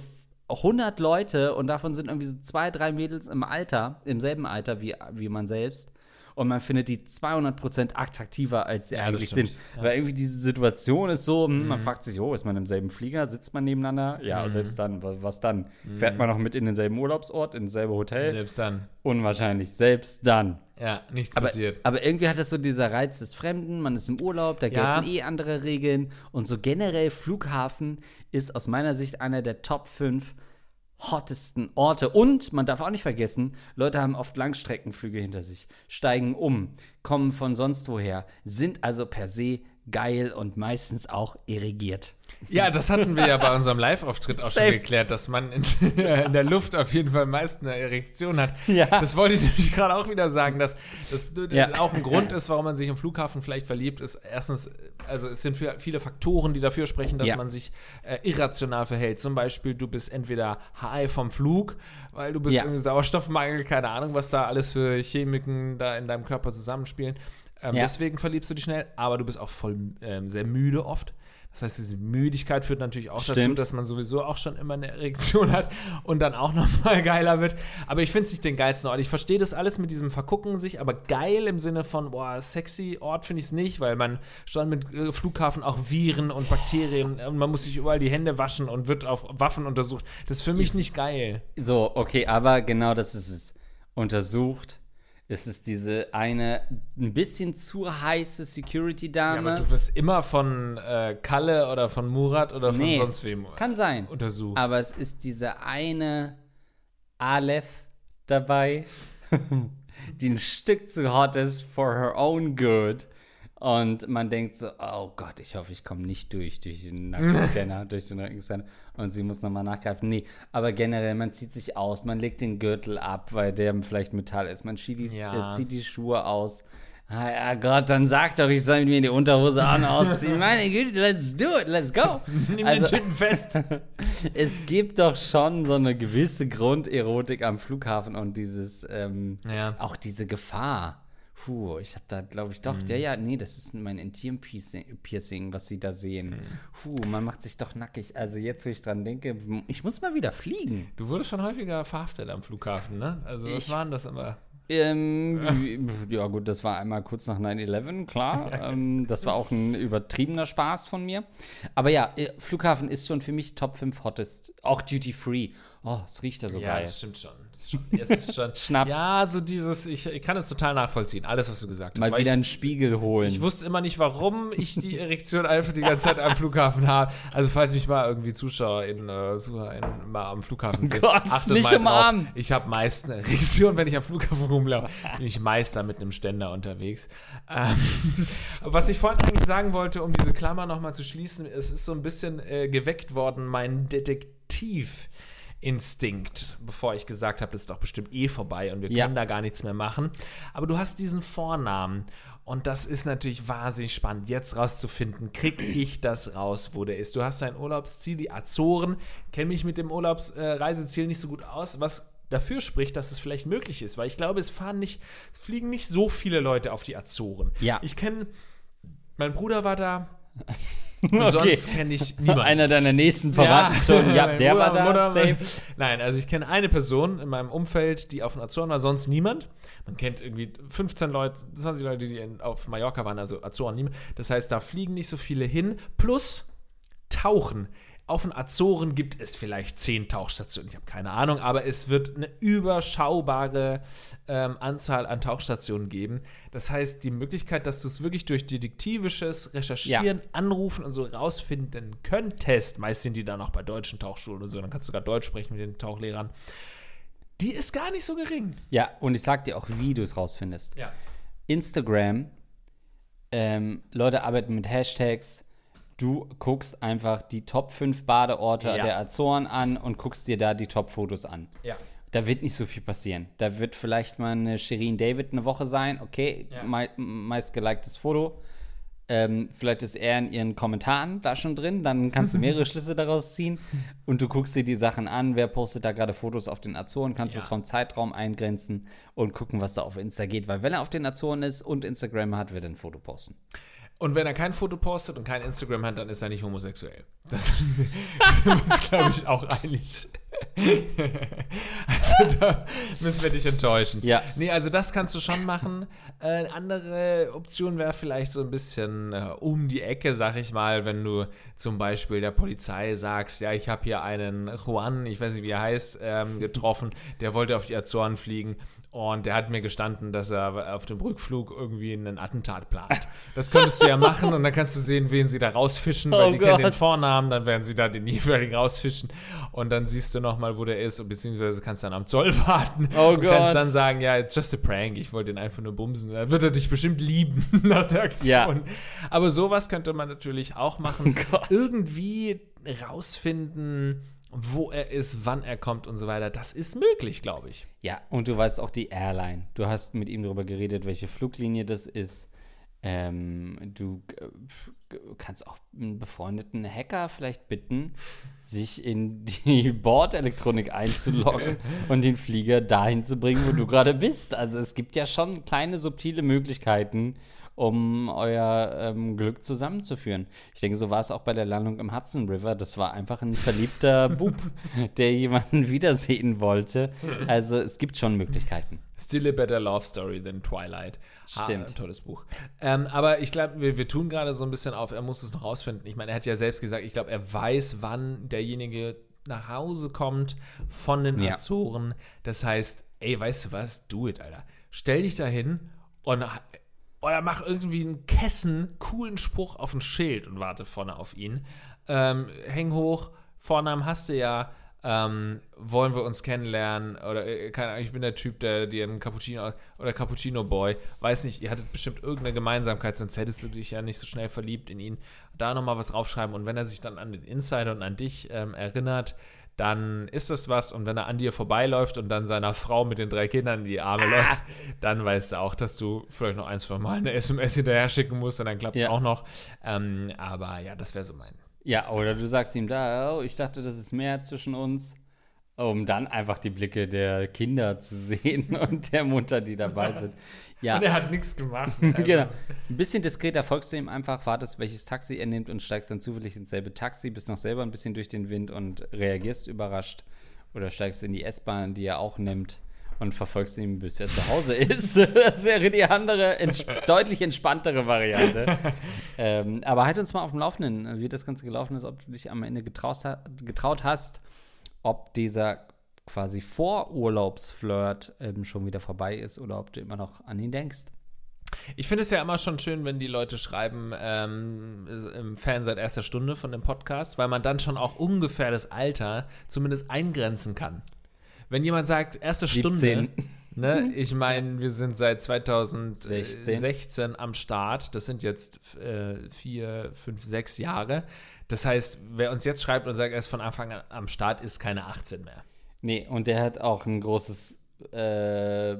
Speaker 1: 100 Leute und davon sind irgendwie so zwei, drei Mädels im Alter, im selben Alter wie, wie man selbst. Und man findet die 200% attraktiver, als sie
Speaker 2: Ja,
Speaker 1: eigentlich sind. Weil irgendwie diese Situation ist so, hm, man fragt sich, oh, ist man im selben Flieger? Sitzt man nebeneinander? Ja, selbst dann. Was, dann? Fährt man noch mit in denselben Urlaubsort, in dasselbe Hotel?
Speaker 2: Selbst dann.
Speaker 1: Unwahrscheinlich. Selbst dann.
Speaker 2: Ja, nichts
Speaker 1: Aber,
Speaker 2: passiert.
Speaker 1: aber irgendwie hat das so dieser Reiz des Fremden, man ist im Urlaub, da
Speaker 2: Ja.
Speaker 1: gelten eh andere Regeln. Und so generell Flughafen ist aus meiner Sicht einer der Top 5 hottesten Orte. Und man darf auch nicht vergessen, Leute haben oft Langstreckenflüge hinter sich, steigen um, kommen von sonst woher, sind also per se geil und meistens auch irrigiert.
Speaker 2: Ja, das hatten wir ja bei unserem Live-Auftritt auch
Speaker 1: Safe.
Speaker 2: schon geklärt, dass man in, in der Luft auf jeden Fall meist eine Erektion hat.
Speaker 1: Ja.
Speaker 2: Das wollte ich nämlich gerade auch wieder sagen, dass das
Speaker 1: Ja.
Speaker 2: auch ein Grund ist, warum man sich im Flughafen vielleicht verliebt, ist erstens, also es sind viel- viele Faktoren, die dafür sprechen, dass
Speaker 1: Ja.
Speaker 2: man sich äh, irrational verhält. Zum Beispiel, du bist entweder high vom Flug, weil du bist
Speaker 1: Ja.
Speaker 2: irgendwie Sauerstoffmangel, keine Ahnung, was da alles für Chemiken da in deinem Körper zusammenspielen. Ähm,
Speaker 1: Ja.
Speaker 2: Deswegen verliebst du dich schnell, aber du bist auch voll ähm, sehr müde oft. Das heißt, diese Müdigkeit führt natürlich auch dazu,
Speaker 1: Stimmt.
Speaker 2: dass man sowieso auch schon immer eine Erektion hat und dann auch nochmal geiler wird. Aber ich finde es nicht den geilsten Ort. Ich verstehe das alles mit diesem Vergucken sich, aber geil im Sinne von, boah, sexy Ort finde ich es nicht, weil man schon mit äh, Flughafen auch Viren und Bakterien und man muss sich überall die Hände waschen und wird auf Waffen untersucht. Das ist für mich
Speaker 1: Ist-
Speaker 2: nicht geil.
Speaker 1: So, okay, aber genau das ist es. Untersucht. Es ist diese eine ein bisschen zu heiße
Speaker 2: Ja,
Speaker 1: Security-Dame.
Speaker 2: aber du wirst immer von äh, Kalle oder von Murat oder von
Speaker 1: Nee,
Speaker 2: sonst wem
Speaker 1: Kann sein.
Speaker 2: untersucht.
Speaker 1: Aber es ist diese eine Aleph dabei, die ein Stück zu hot ist for her own good. Und man denkt so, oh Gott, ich hoffe, ich komme nicht durch, durch den Nackenscanner, durch den Nackenscanner. Und sie muss nochmal nachgreifen. Nee, aber generell, man zieht sich aus, man legt den Gürtel ab, weil der vielleicht Metall ist. Man zieht die,
Speaker 2: Ja.
Speaker 1: äh, zieht die Schuhe aus. Ah, ja Gott, dann sag doch, ich soll mir die Unterhose noch ausziehen. Meine Güte, let's do it, let's go.
Speaker 2: Nimm
Speaker 1: Also-
Speaker 2: den Typen fest.
Speaker 1: es gibt doch schon so eine gewisse Grunderotik am Flughafen und dieses, ähm,
Speaker 2: Ja.
Speaker 1: auch diese Gefahr. Puh, ich habe da, glaube ich, doch,
Speaker 2: Mhm.
Speaker 1: ja, ja, nee, das ist mein Intim-Piercing, Piercing, was sie da sehen.
Speaker 2: Mhm.
Speaker 1: Puh, man macht sich doch nackig. Also jetzt, wo ich dran denke, ich muss mal wieder fliegen.
Speaker 2: Du wurdest schon häufiger verhaftet am Flughafen, ne? Also was
Speaker 1: Ich-
Speaker 2: waren das immer?
Speaker 1: Ähm, ja. gut, das war einmal kurz nach 9-11, klar. ähm, das war auch ein übertriebener Spaß von mir. Aber ja, äh, Flughafen ist schon für mich Top 5 Hottest. Auch Duty Free. Oh, es riecht da so
Speaker 2: ja,
Speaker 1: geil.
Speaker 2: das stimmt schon. Ist schon, es ist schon
Speaker 1: Schnaps.
Speaker 2: Ja, so dieses, ich, ich kann es total nachvollziehen, alles, was du gesagt hast.
Speaker 1: Mal wieder
Speaker 2: ich,
Speaker 1: einen Spiegel holen.
Speaker 2: ich wusste immer nicht, warum ich die Erektion einfach die ganze Zeit am Flughafen habe. Also, falls mich mal irgendwie Zuschauer in, äh, ZuhörerInnen mal am Flughafen sehen,
Speaker 1: Gott,
Speaker 2: achtet
Speaker 1: nicht
Speaker 2: mal
Speaker 1: umarmen.
Speaker 2: drauf. Ich habe meist eine Erektion, wenn ich am Flughafen rumlaufe, bin ich meist da mit einem Ständer unterwegs. Ähm, was ich vorhin eigentlich sagen wollte, um diese Klammer nochmal zu schließen, es ist so ein bisschen äh, geweckt worden, mein Detektiv. Instinkt, bevor ich gesagt habe, das ist doch bestimmt eh vorbei und wir
Speaker 1: Ja.
Speaker 2: können da gar nichts mehr machen. Aber du hast diesen Vornamen und das ist natürlich wahnsinnig spannend, jetzt rauszufinden, krieg ich das raus, wo der ist. Du hast dein Urlaubsziel, die Azoren, kenne mich mit dem Urlaubsreiseziel nicht so gut aus, was dafür spricht, dass es vielleicht möglich ist, weil ich glaube, es fahren nicht, es fliegen nicht so viele Leute auf die Azoren.
Speaker 1: Ja.
Speaker 2: Ich kenne, mein Bruder war da. Und
Speaker 1: Okay.
Speaker 2: sonst kenne ich niemanden.
Speaker 1: Einer deiner nächsten Verwandten schon. Ja, der
Speaker 2: Bruder
Speaker 1: war da.
Speaker 2: Mutter-
Speaker 1: safe.
Speaker 2: Nein, also ich kenne eine Person in meinem Umfeld, die auf den Azoren war, sonst niemand. Man kennt irgendwie 15 Leute, 20 Leute, die in, auf Mallorca waren, also Azoren niemand. Das heißt, da fliegen nicht so viele hin. Plus Tauchen. Auf den Azoren gibt es vielleicht 10 Tauchstationen, ich habe keine Ahnung, aber es wird eine überschaubare ähm, Anzahl an Tauchstationen geben. Das heißt, die Möglichkeit, dass du es wirklich durch detektivisches Recherchieren, Anrufen und so rausfinden könntest, meist sind die dann auch bei deutschen Tauchschulen und so, dann kannst du sogar Deutsch sprechen mit den Tauchlehrern, die ist gar nicht so gering.
Speaker 1: Ja, und ich sag dir auch, wie du es rausfindest.
Speaker 2: Ja.
Speaker 1: Instagram, ähm, Leute arbeiten mit Hashtags. Du guckst einfach die Top 5 Badeorte
Speaker 2: Ja.
Speaker 1: der Azoren an und guckst dir da die Top-Fotos an.
Speaker 2: Ja.
Speaker 1: Da wird nicht so viel passieren. Da wird vielleicht mal eine Shirin David eine Woche sein. Okay,
Speaker 2: Ja.
Speaker 1: mei meist geliktes Foto. Ähm, vielleicht ist er in ihren Kommentaren da schon drin. Dann kannst du mehrere Schlüsse daraus ziehen. Und du guckst dir die Sachen an. Wer postet da gerade Fotos auf den Azoren? Kannst
Speaker 2: Ja.
Speaker 1: es vom Zeitraum eingrenzen und gucken, was da auf Insta geht. Weil wenn er auf den Azoren ist und Instagram hat, wird er ein Foto posten.
Speaker 2: Und wenn er kein Foto postet und kein Instagram hat, dann ist er nicht homosexuell. Das sind uns, glaube ich, auch einig. also da müssen wir dich enttäuschen.
Speaker 1: Ja.
Speaker 2: Nee, also das kannst du schon machen. Äh, andere Option wäre vielleicht so ein bisschen äh, um die Ecke, sag ich mal, wenn du zum Beispiel der Polizei sagst, ja, ich habe hier einen Juan, ich weiß nicht, wie er heißt, ähm, getroffen, der wollte auf die Azoren fliegen und der hat mir gestanden, dass er auf dem Rückflug irgendwie einen Attentat plant. Das könntest du ja machen und dann kannst du sehen, wen sie da rausfischen, weil
Speaker 1: Oh
Speaker 2: die kennen den
Speaker 1: Gott.
Speaker 2: Vornamen, dann werden sie da den jeweiligen rausfischen und dann siehst du nochmal, wo der ist und beziehungsweise kannst dann am Zoll warten
Speaker 1: Oh
Speaker 2: und kannst
Speaker 1: Gott.
Speaker 2: dann sagen, ja, it's just a prank, ich wollte ihn einfach nur bumsen. Dann wird er dich bestimmt lieben nach der Aktion.
Speaker 1: Ja.
Speaker 2: Aber sowas könnte man natürlich auch machen.
Speaker 1: Oh Gott.
Speaker 2: Irgendwie rausfinden, wo er ist, wann er kommt und so weiter. Das ist möglich, glaube ich.
Speaker 1: Ja, und du weißt auch die Airline. Du hast mit ihm darüber geredet, welche Fluglinie das ist. Ähm, du äh, kannst auch einen befreundeten Hacker vielleicht bitten, sich in die Bordelektronik einzuloggen und den Flieger dahin zu bringen, wo du gerade bist. Also es gibt ja schon kleine subtile Möglichkeiten, um euer ähm, Glück zusammenzuführen. Ich denke, so war es auch bei der Landung im Hudson River. Das war einfach ein verliebter Bub, der jemanden wiedersehen wollte. Also es gibt schon Möglichkeiten.
Speaker 2: Still a better love story than Twilight.
Speaker 1: Stimmt.
Speaker 2: Ah, tolles Buch. Ähm, aber ich glaube, wir, wir tun gerade so ein bisschen auf, er muss es noch rausfinden. Ich meine, er hat ja selbst gesagt, ich glaube, er weiß, wann derjenige nach Hause kommt von den
Speaker 1: Ja.
Speaker 2: Azoren. Das heißt, ey, weißt du was? Do it, Alter. Stell dich dahin und oder mach irgendwie einen Kessen, coolen Spruch auf ein Schild und warte vorne auf ihn. Ähm, häng hoch, Vornamen hast du ja. Ähm, wollen wir uns kennenlernen? Oder äh, keine Ahnung, ich bin der Typ, der dir einen Cappuccino oder Cappuccino Boy. Weiß nicht, ihr hattet bestimmt irgendeine Gemeinsamkeit, sonst hättest du dich ja nicht so schnell verliebt in ihn. Da nochmal was draufschreiben und wenn er sich dann an den Insider und an dich ähm, erinnert, dann ist das was. Und wenn er an dir vorbeiläuft und dann seiner Frau mit den drei Kindern in die Arme läuft, dann weißt du auch, dass du vielleicht noch ein, zwei Mal eine SMS hinterher schicken musst und dann klappt es
Speaker 1: Ja.
Speaker 2: auch noch. Ähm, aber ja, das wäre so mein.
Speaker 1: Ja, oder du sagst ihm da, oh, ich dachte, das ist mehr zwischen uns, um dann einfach die Blicke der Kinder zu sehen und der Mutter, die dabei sind. Ja,
Speaker 2: Und er hat nichts gemacht.
Speaker 1: genau. Ein bisschen diskreter folgst du ihm einfach, wartest, welches Taxi er nimmt und steigst dann zufällig ins selbe Taxi, bist noch selber ein bisschen durch den Wind und reagierst überrascht oder steigst in die S-Bahn, die er auch nimmt und verfolgst ihn, bis er zu Hause ist. das wäre die andere, ents deutlich entspanntere Variante. ähm, aber halt uns mal auf dem Laufenden, wie das Ganze gelaufen ist, ob du dich am Ende getraut, getraut hast, ob dieser quasi Vorurlaubsflirt ähm, schon wieder vorbei ist oder ob du immer noch an ihn denkst.
Speaker 2: Ich finde es ja immer schon schön, wenn die Leute schreiben, ähm, im Fan seit erster Stunde von dem Podcast, weil man dann schon auch ungefähr das Alter zumindest eingrenzen kann. Wenn jemand sagt, erste 17. Stunde, ne, ich meine, wir sind seit 2016 16. am Start, das sind jetzt äh, vier, fünf, sechs Jahre. Das heißt, wer uns jetzt schreibt und sagt, er ist von Anfang an am Start, ist keine 18 mehr.
Speaker 1: Nee, und der hat auch ein großes äh,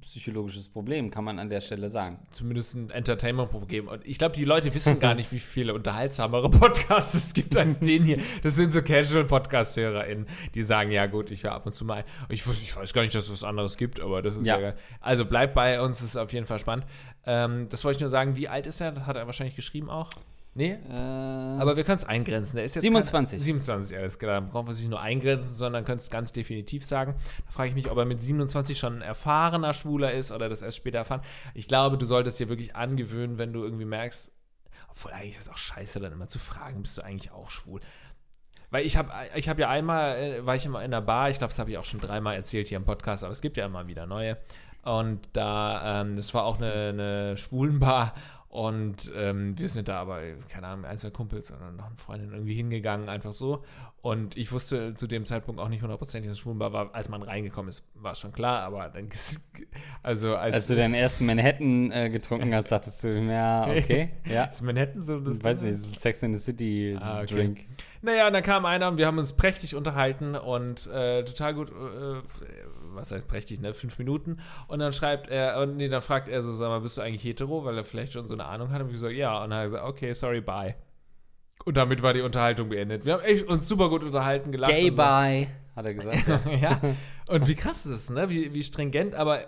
Speaker 1: psychologisches Problem, kann man an der Stelle sagen.
Speaker 2: Zumindest ein Entertainment-Problem. Und ich glaube, die Leute wissen gar nicht, wie viele unterhaltsamere Podcasts es gibt als den hier. Das sind so Casual-Podcast-HörerInnen, die sagen, ja gut, ich höre ab und zu mal. Ich, ich, weiß gar nicht, dass es was anderes gibt, aber das ist ja, ja Also bleibt bei uns, das ist auf jeden Fall spannend. Ähm, das wollte ich nur sagen, wie alt ist er? Das hat er wahrscheinlich geschrieben auch. Nee? Äh, aber wir können es eingrenzen. Der ist jetzt
Speaker 1: 27.
Speaker 2: Kein, 27, alles klar. Dann brauchen wir es nicht nur eingrenzen, sondern können es ganz definitiv sagen. Da frage ich mich, ob er mit 27 schon ein erfahrener Schwuler ist oder das erst später erfahren. Ich glaube, du solltest dir wirklich angewöhnen, wenn du irgendwie merkst, obwohl eigentlich ist es auch scheiße, dann immer zu fragen, bist du eigentlich auch schwul? Weil ich habe ich hab ja einmal, äh, war ich immer in der Bar, ich glaube, das habe ich auch schon dreimal erzählt hier im Podcast, aber es gibt ja immer wieder neue. Und da, ähm, das war auch eine, eine Schwulenbar und ähm, wir sind da aber, keine Ahnung, ein, zwei Kumpels oder noch eine Freundin irgendwie hingegangen, einfach so. Und ich wusste zu dem Zeitpunkt auch nicht hundertprozentig, dass es schwul war. Als man reingekommen ist, war es schon klar. Aber dann, also als,
Speaker 1: als du deinen ersten Manhattan äh, getrunken hast, dachtest du, ja, okay. ja.
Speaker 2: Ist Manhattan so
Speaker 1: das? Ich weiß nicht, Sex in the City ah, okay. Drink.
Speaker 2: Naja, und dann kam einer und wir haben uns prächtig unterhalten und äh, total gut äh, was heißt prächtig, ne? Fünf Minuten. Und dann schreibt er, und nee, dann fragt er so, sag mal, bist du eigentlich hetero? Weil er vielleicht schon so eine Ahnung hat. Und ich so, ja. Und dann hat er gesagt, okay, sorry, bye. Und damit war die Unterhaltung beendet. Wir haben echt uns super gut unterhalten, gelacht.
Speaker 1: Gay so. bye, hat er gesagt.
Speaker 2: ja. Und wie krass ist es, ne? Wie, wie stringent, aber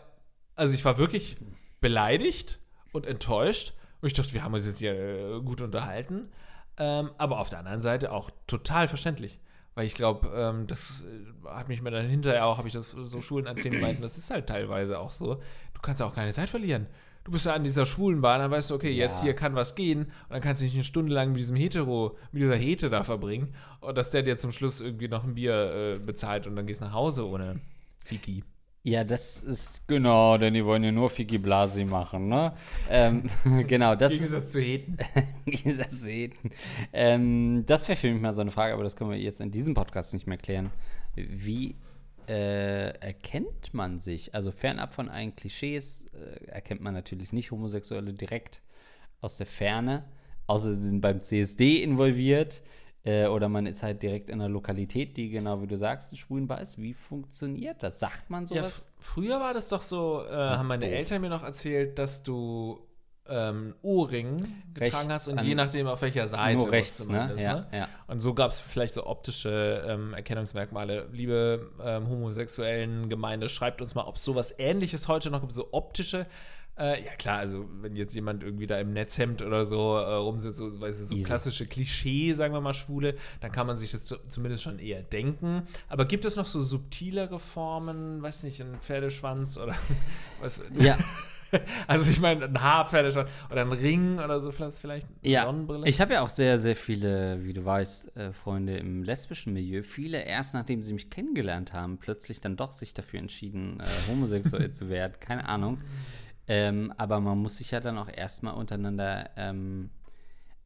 Speaker 2: also ich war wirklich beleidigt und enttäuscht. Und ich dachte, wir haben uns jetzt hier äh, gut unterhalten. Ähm, aber auf der anderen Seite auch total verständlich. Weil ich glaube, ähm, das äh, hat mich mir dann hinterher auch, habe ich das so Schulen erzählen meinten, das ist halt teilweise auch so. Du kannst auch keine Zeit verlieren. Du bist ja an dieser schwulen Bahn, dann weißt du, okay, ja. jetzt hier kann was gehen und dann kannst du nicht eine Stunde lang mit diesem Hetero, mit dieser Hete da verbringen und dass der dir zum Schluss irgendwie noch ein Bier äh, bezahlt und dann gehst nach Hause ohne Fiki.
Speaker 1: Ja, das ist genau, denn die wollen ja nur Fiki Blasi machen, ne? ähm, genau, das. Im
Speaker 2: Gegensatz zu Heten.
Speaker 1: Im Gegensatz zu Heten. Ähm, das wäre für mich mal so eine Frage, aber das können wir jetzt in diesem Podcast nicht mehr klären. Wie äh, erkennt man sich? Also fernab von allen Klischees äh, erkennt man natürlich nicht Homosexuelle direkt aus der Ferne, außer sie sind beim CSD involviert. Äh, oder man ist halt direkt in einer Lokalität, die genau wie du sagst, ein Schwulenbar ist. Wie funktioniert das? Sagt man sowas?
Speaker 2: Ja, früher war das doch so, äh, haben meine doof. Eltern mir noch erzählt, dass du ähm, Ohrring getragen hast und je nachdem auf welcher Seite
Speaker 1: nur rechts, ne?
Speaker 2: Ist, ja, ne? Ja. Und so gab es vielleicht so optische ähm, Erkennungsmerkmale. Liebe ähm, homosexuellen Gemeinde, schreibt uns mal, ob es sowas ähnliches heute noch gibt, so optische äh, ja, klar, also wenn jetzt jemand irgendwie da im Netzhemd oder so äh, rumsitzt, so, weißt du, so klassische Klischee, sagen wir mal, Schwule, dann kann man sich das zu, zumindest schon eher denken. Aber gibt es noch so subtilere Formen, weiß nicht, ein Pferdeschwanz oder was?
Speaker 1: Ja.
Speaker 2: Also ich meine, ein Haarpferdeschwanz oder ein Ring oder so vielleicht, eine
Speaker 1: ja. Sonnenbrille. Ich habe ja auch sehr, sehr viele, wie du weißt, äh, Freunde im lesbischen Milieu. Viele erst nachdem sie mich kennengelernt haben, plötzlich dann doch sich dafür entschieden, äh, homosexuell zu werden. Keine Ahnung. Ähm, aber man muss sich ja dann auch erstmal untereinander ähm,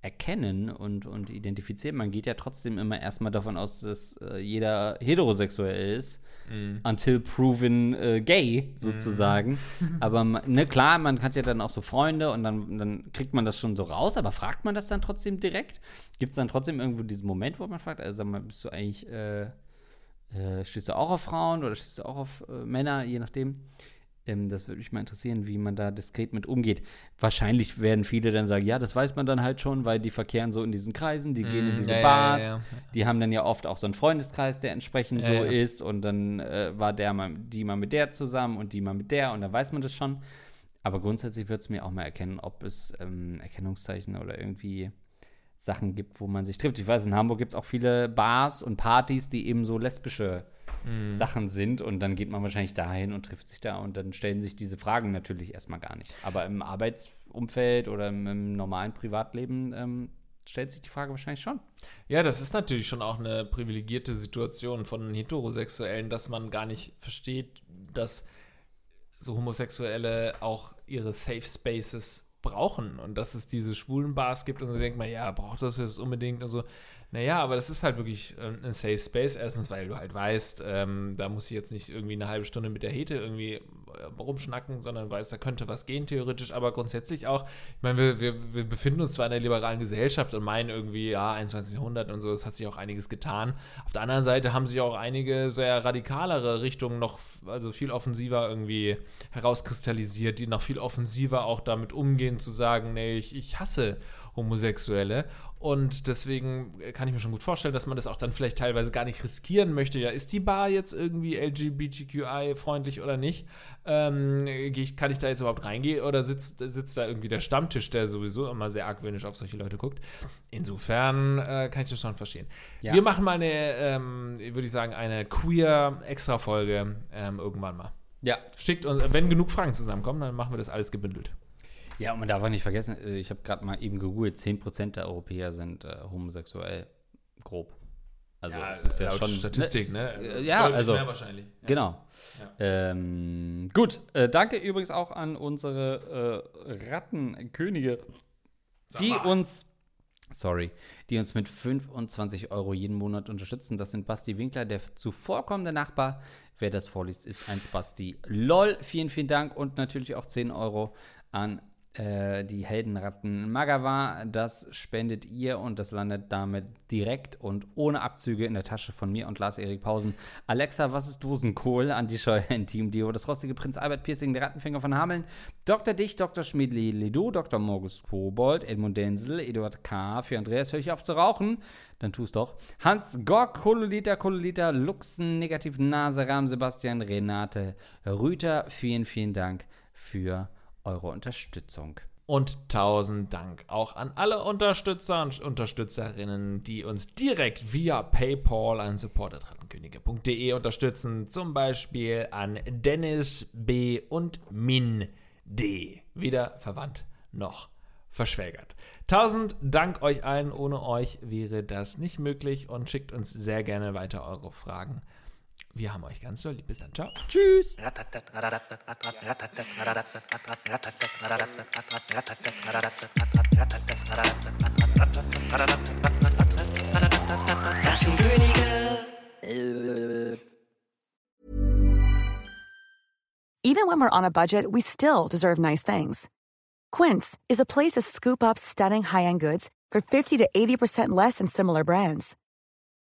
Speaker 1: erkennen und, und identifizieren. Man geht ja trotzdem immer erstmal davon aus, dass äh, jeder heterosexuell ist, mm. until proven äh, gay, sozusagen. Mm. aber ne, klar, man hat ja dann auch so Freunde und dann, dann kriegt man das schon so raus, aber fragt man das dann trotzdem direkt? Gibt es dann trotzdem irgendwo diesen Moment, wo man fragt, also sag mal, bist du eigentlich, äh, äh, stehst du auch auf Frauen oder stehst du auch auf äh, Männer, je nachdem? Ähm, das würde mich mal interessieren, wie man da diskret mit umgeht. Wahrscheinlich werden viele dann sagen, ja, das weiß man dann halt schon, weil die verkehren so in diesen Kreisen, die mm, gehen in mm, diese ja, Bars, ja, ja, die haben dann ja oft auch so einen Freundeskreis, der entsprechend so ist und dann äh, war der mal, die mal mit der zusammen und die mal mit der und dann weiß man das schon. Aber grundsätzlich würde es mir auch mal erkennen, ob es ähm, Erkennungszeichen oder irgendwie Sachen gibt, wo man sich trifft. Ich weiß, in Hamburg gibt es auch viele Bars und Partys, die eben so lesbische Sachen sind und dann geht man wahrscheinlich dahin und trifft sich da und dann stellen sich diese Fragen natürlich erstmal gar nicht. Aber im Arbeitsumfeld oder im, im normalen Privatleben ähm, stellt sich die Frage wahrscheinlich schon.
Speaker 2: Ja, das ist natürlich schon auch eine privilegierte Situation von Heterosexuellen, dass man gar nicht versteht, dass so Homosexuelle auch ihre Safe Spaces brauchen und dass es diese schwulen Bars gibt und so denkt man, ja, braucht das jetzt unbedingt und so. Naja, aber das ist halt wirklich äh, ein Safe Space. Erstens, weil du halt weißt, ähm, da muss ich jetzt nicht irgendwie eine halbe Stunde mit der Hete irgendwie äh, rumschnacken, sondern weißt, da könnte was gehen, theoretisch, aber grundsätzlich auch, ich meine, wir, wir, wir befinden uns zwar in der liberalen Gesellschaft und meinen irgendwie, ja, 21. Jahrhundert und so, es hat sich auch einiges getan. Auf der anderen Seite haben sich auch einige sehr radikalere Richtungen noch, also viel offensiver irgendwie herauskristallisiert, die noch viel offensiver auch damit umgehen, zu sagen, nee, ich, ich hasse Homosexuelle. Und deswegen kann ich mir schon gut vorstellen, dass man das auch dann vielleicht teilweise gar nicht riskieren möchte. Ja, ist die Bar jetzt irgendwie LGBTQI-freundlich oder nicht? Ähm, kann ich da jetzt überhaupt reingehen? Oder sitzt, sitzt da irgendwie der Stammtisch, der sowieso immer sehr argwöhnisch auf solche Leute guckt? Insofern äh, kann ich das schon verstehen. Ja. Wir machen mal eine, ähm, würde ich sagen, eine queer-Extra-Folge ähm, irgendwann mal.
Speaker 1: Ja.
Speaker 2: Schickt uns, wenn genug Fragen zusammenkommen, dann machen wir das alles gebündelt.
Speaker 1: Ja, und man darf auch nicht vergessen, äh, ich habe gerade mal eben gegoogelt, 10% der Europäer sind äh, homosexuell grob. Also ja, es ist ja schon
Speaker 2: Statistik, ne?
Speaker 1: Äh, ja, also
Speaker 2: mehr wahrscheinlich. Ja.
Speaker 1: Genau. Ja. Ähm, gut, äh, danke übrigens auch an unsere äh, Rattenkönige, die uns sorry, die uns mit 25 Euro jeden Monat unterstützen. Das sind Basti Winkler, der zuvorkommende Nachbar. Wer das vorliest, ist eins Basti. LOL, vielen, vielen Dank und natürlich auch 10 Euro an äh, die Heldenratten Magawa. Das spendet ihr und das landet damit direkt und ohne Abzüge in der Tasche von mir und Lars-Erik Pausen. Alexa, was ist Dosenkohl? Andi Scheuer Team Dio. Das rostige Prinz Albert Piercing, der Rattenfänger von Hameln. Dr. Dich, Dr. Schmidli Lido, Dr. Morgus Kobold, Edmund Denzel, Eduard K. Für Andreas, höre ich auf zu rauchen? Dann tu's doch. Hans Gork, Kololita, Kololita, Luxen, Negativ Nase, Ram, Sebastian, Renate, Rüter. Vielen, vielen Dank für eure Unterstützung.
Speaker 2: Und tausend Dank auch an alle Unterstützer und Unterstützerinnen, die uns direkt via PayPal an support.rattenkönige.de unterstützen. Zum Beispiel an Dennis B. und Min D. Weder verwandt noch verschwägert. Tausend Dank euch allen. Ohne euch wäre das nicht möglich und schickt uns sehr gerne weiter eure Fragen wir haben euch ganz doll lieb. Bis dann. Ciao.
Speaker 1: Tschüss.
Speaker 3: Even when we're on a budget, we still deserve nice things. Quince is a place to scoop up stunning high-end goods for 50 to 80% less than similar brands.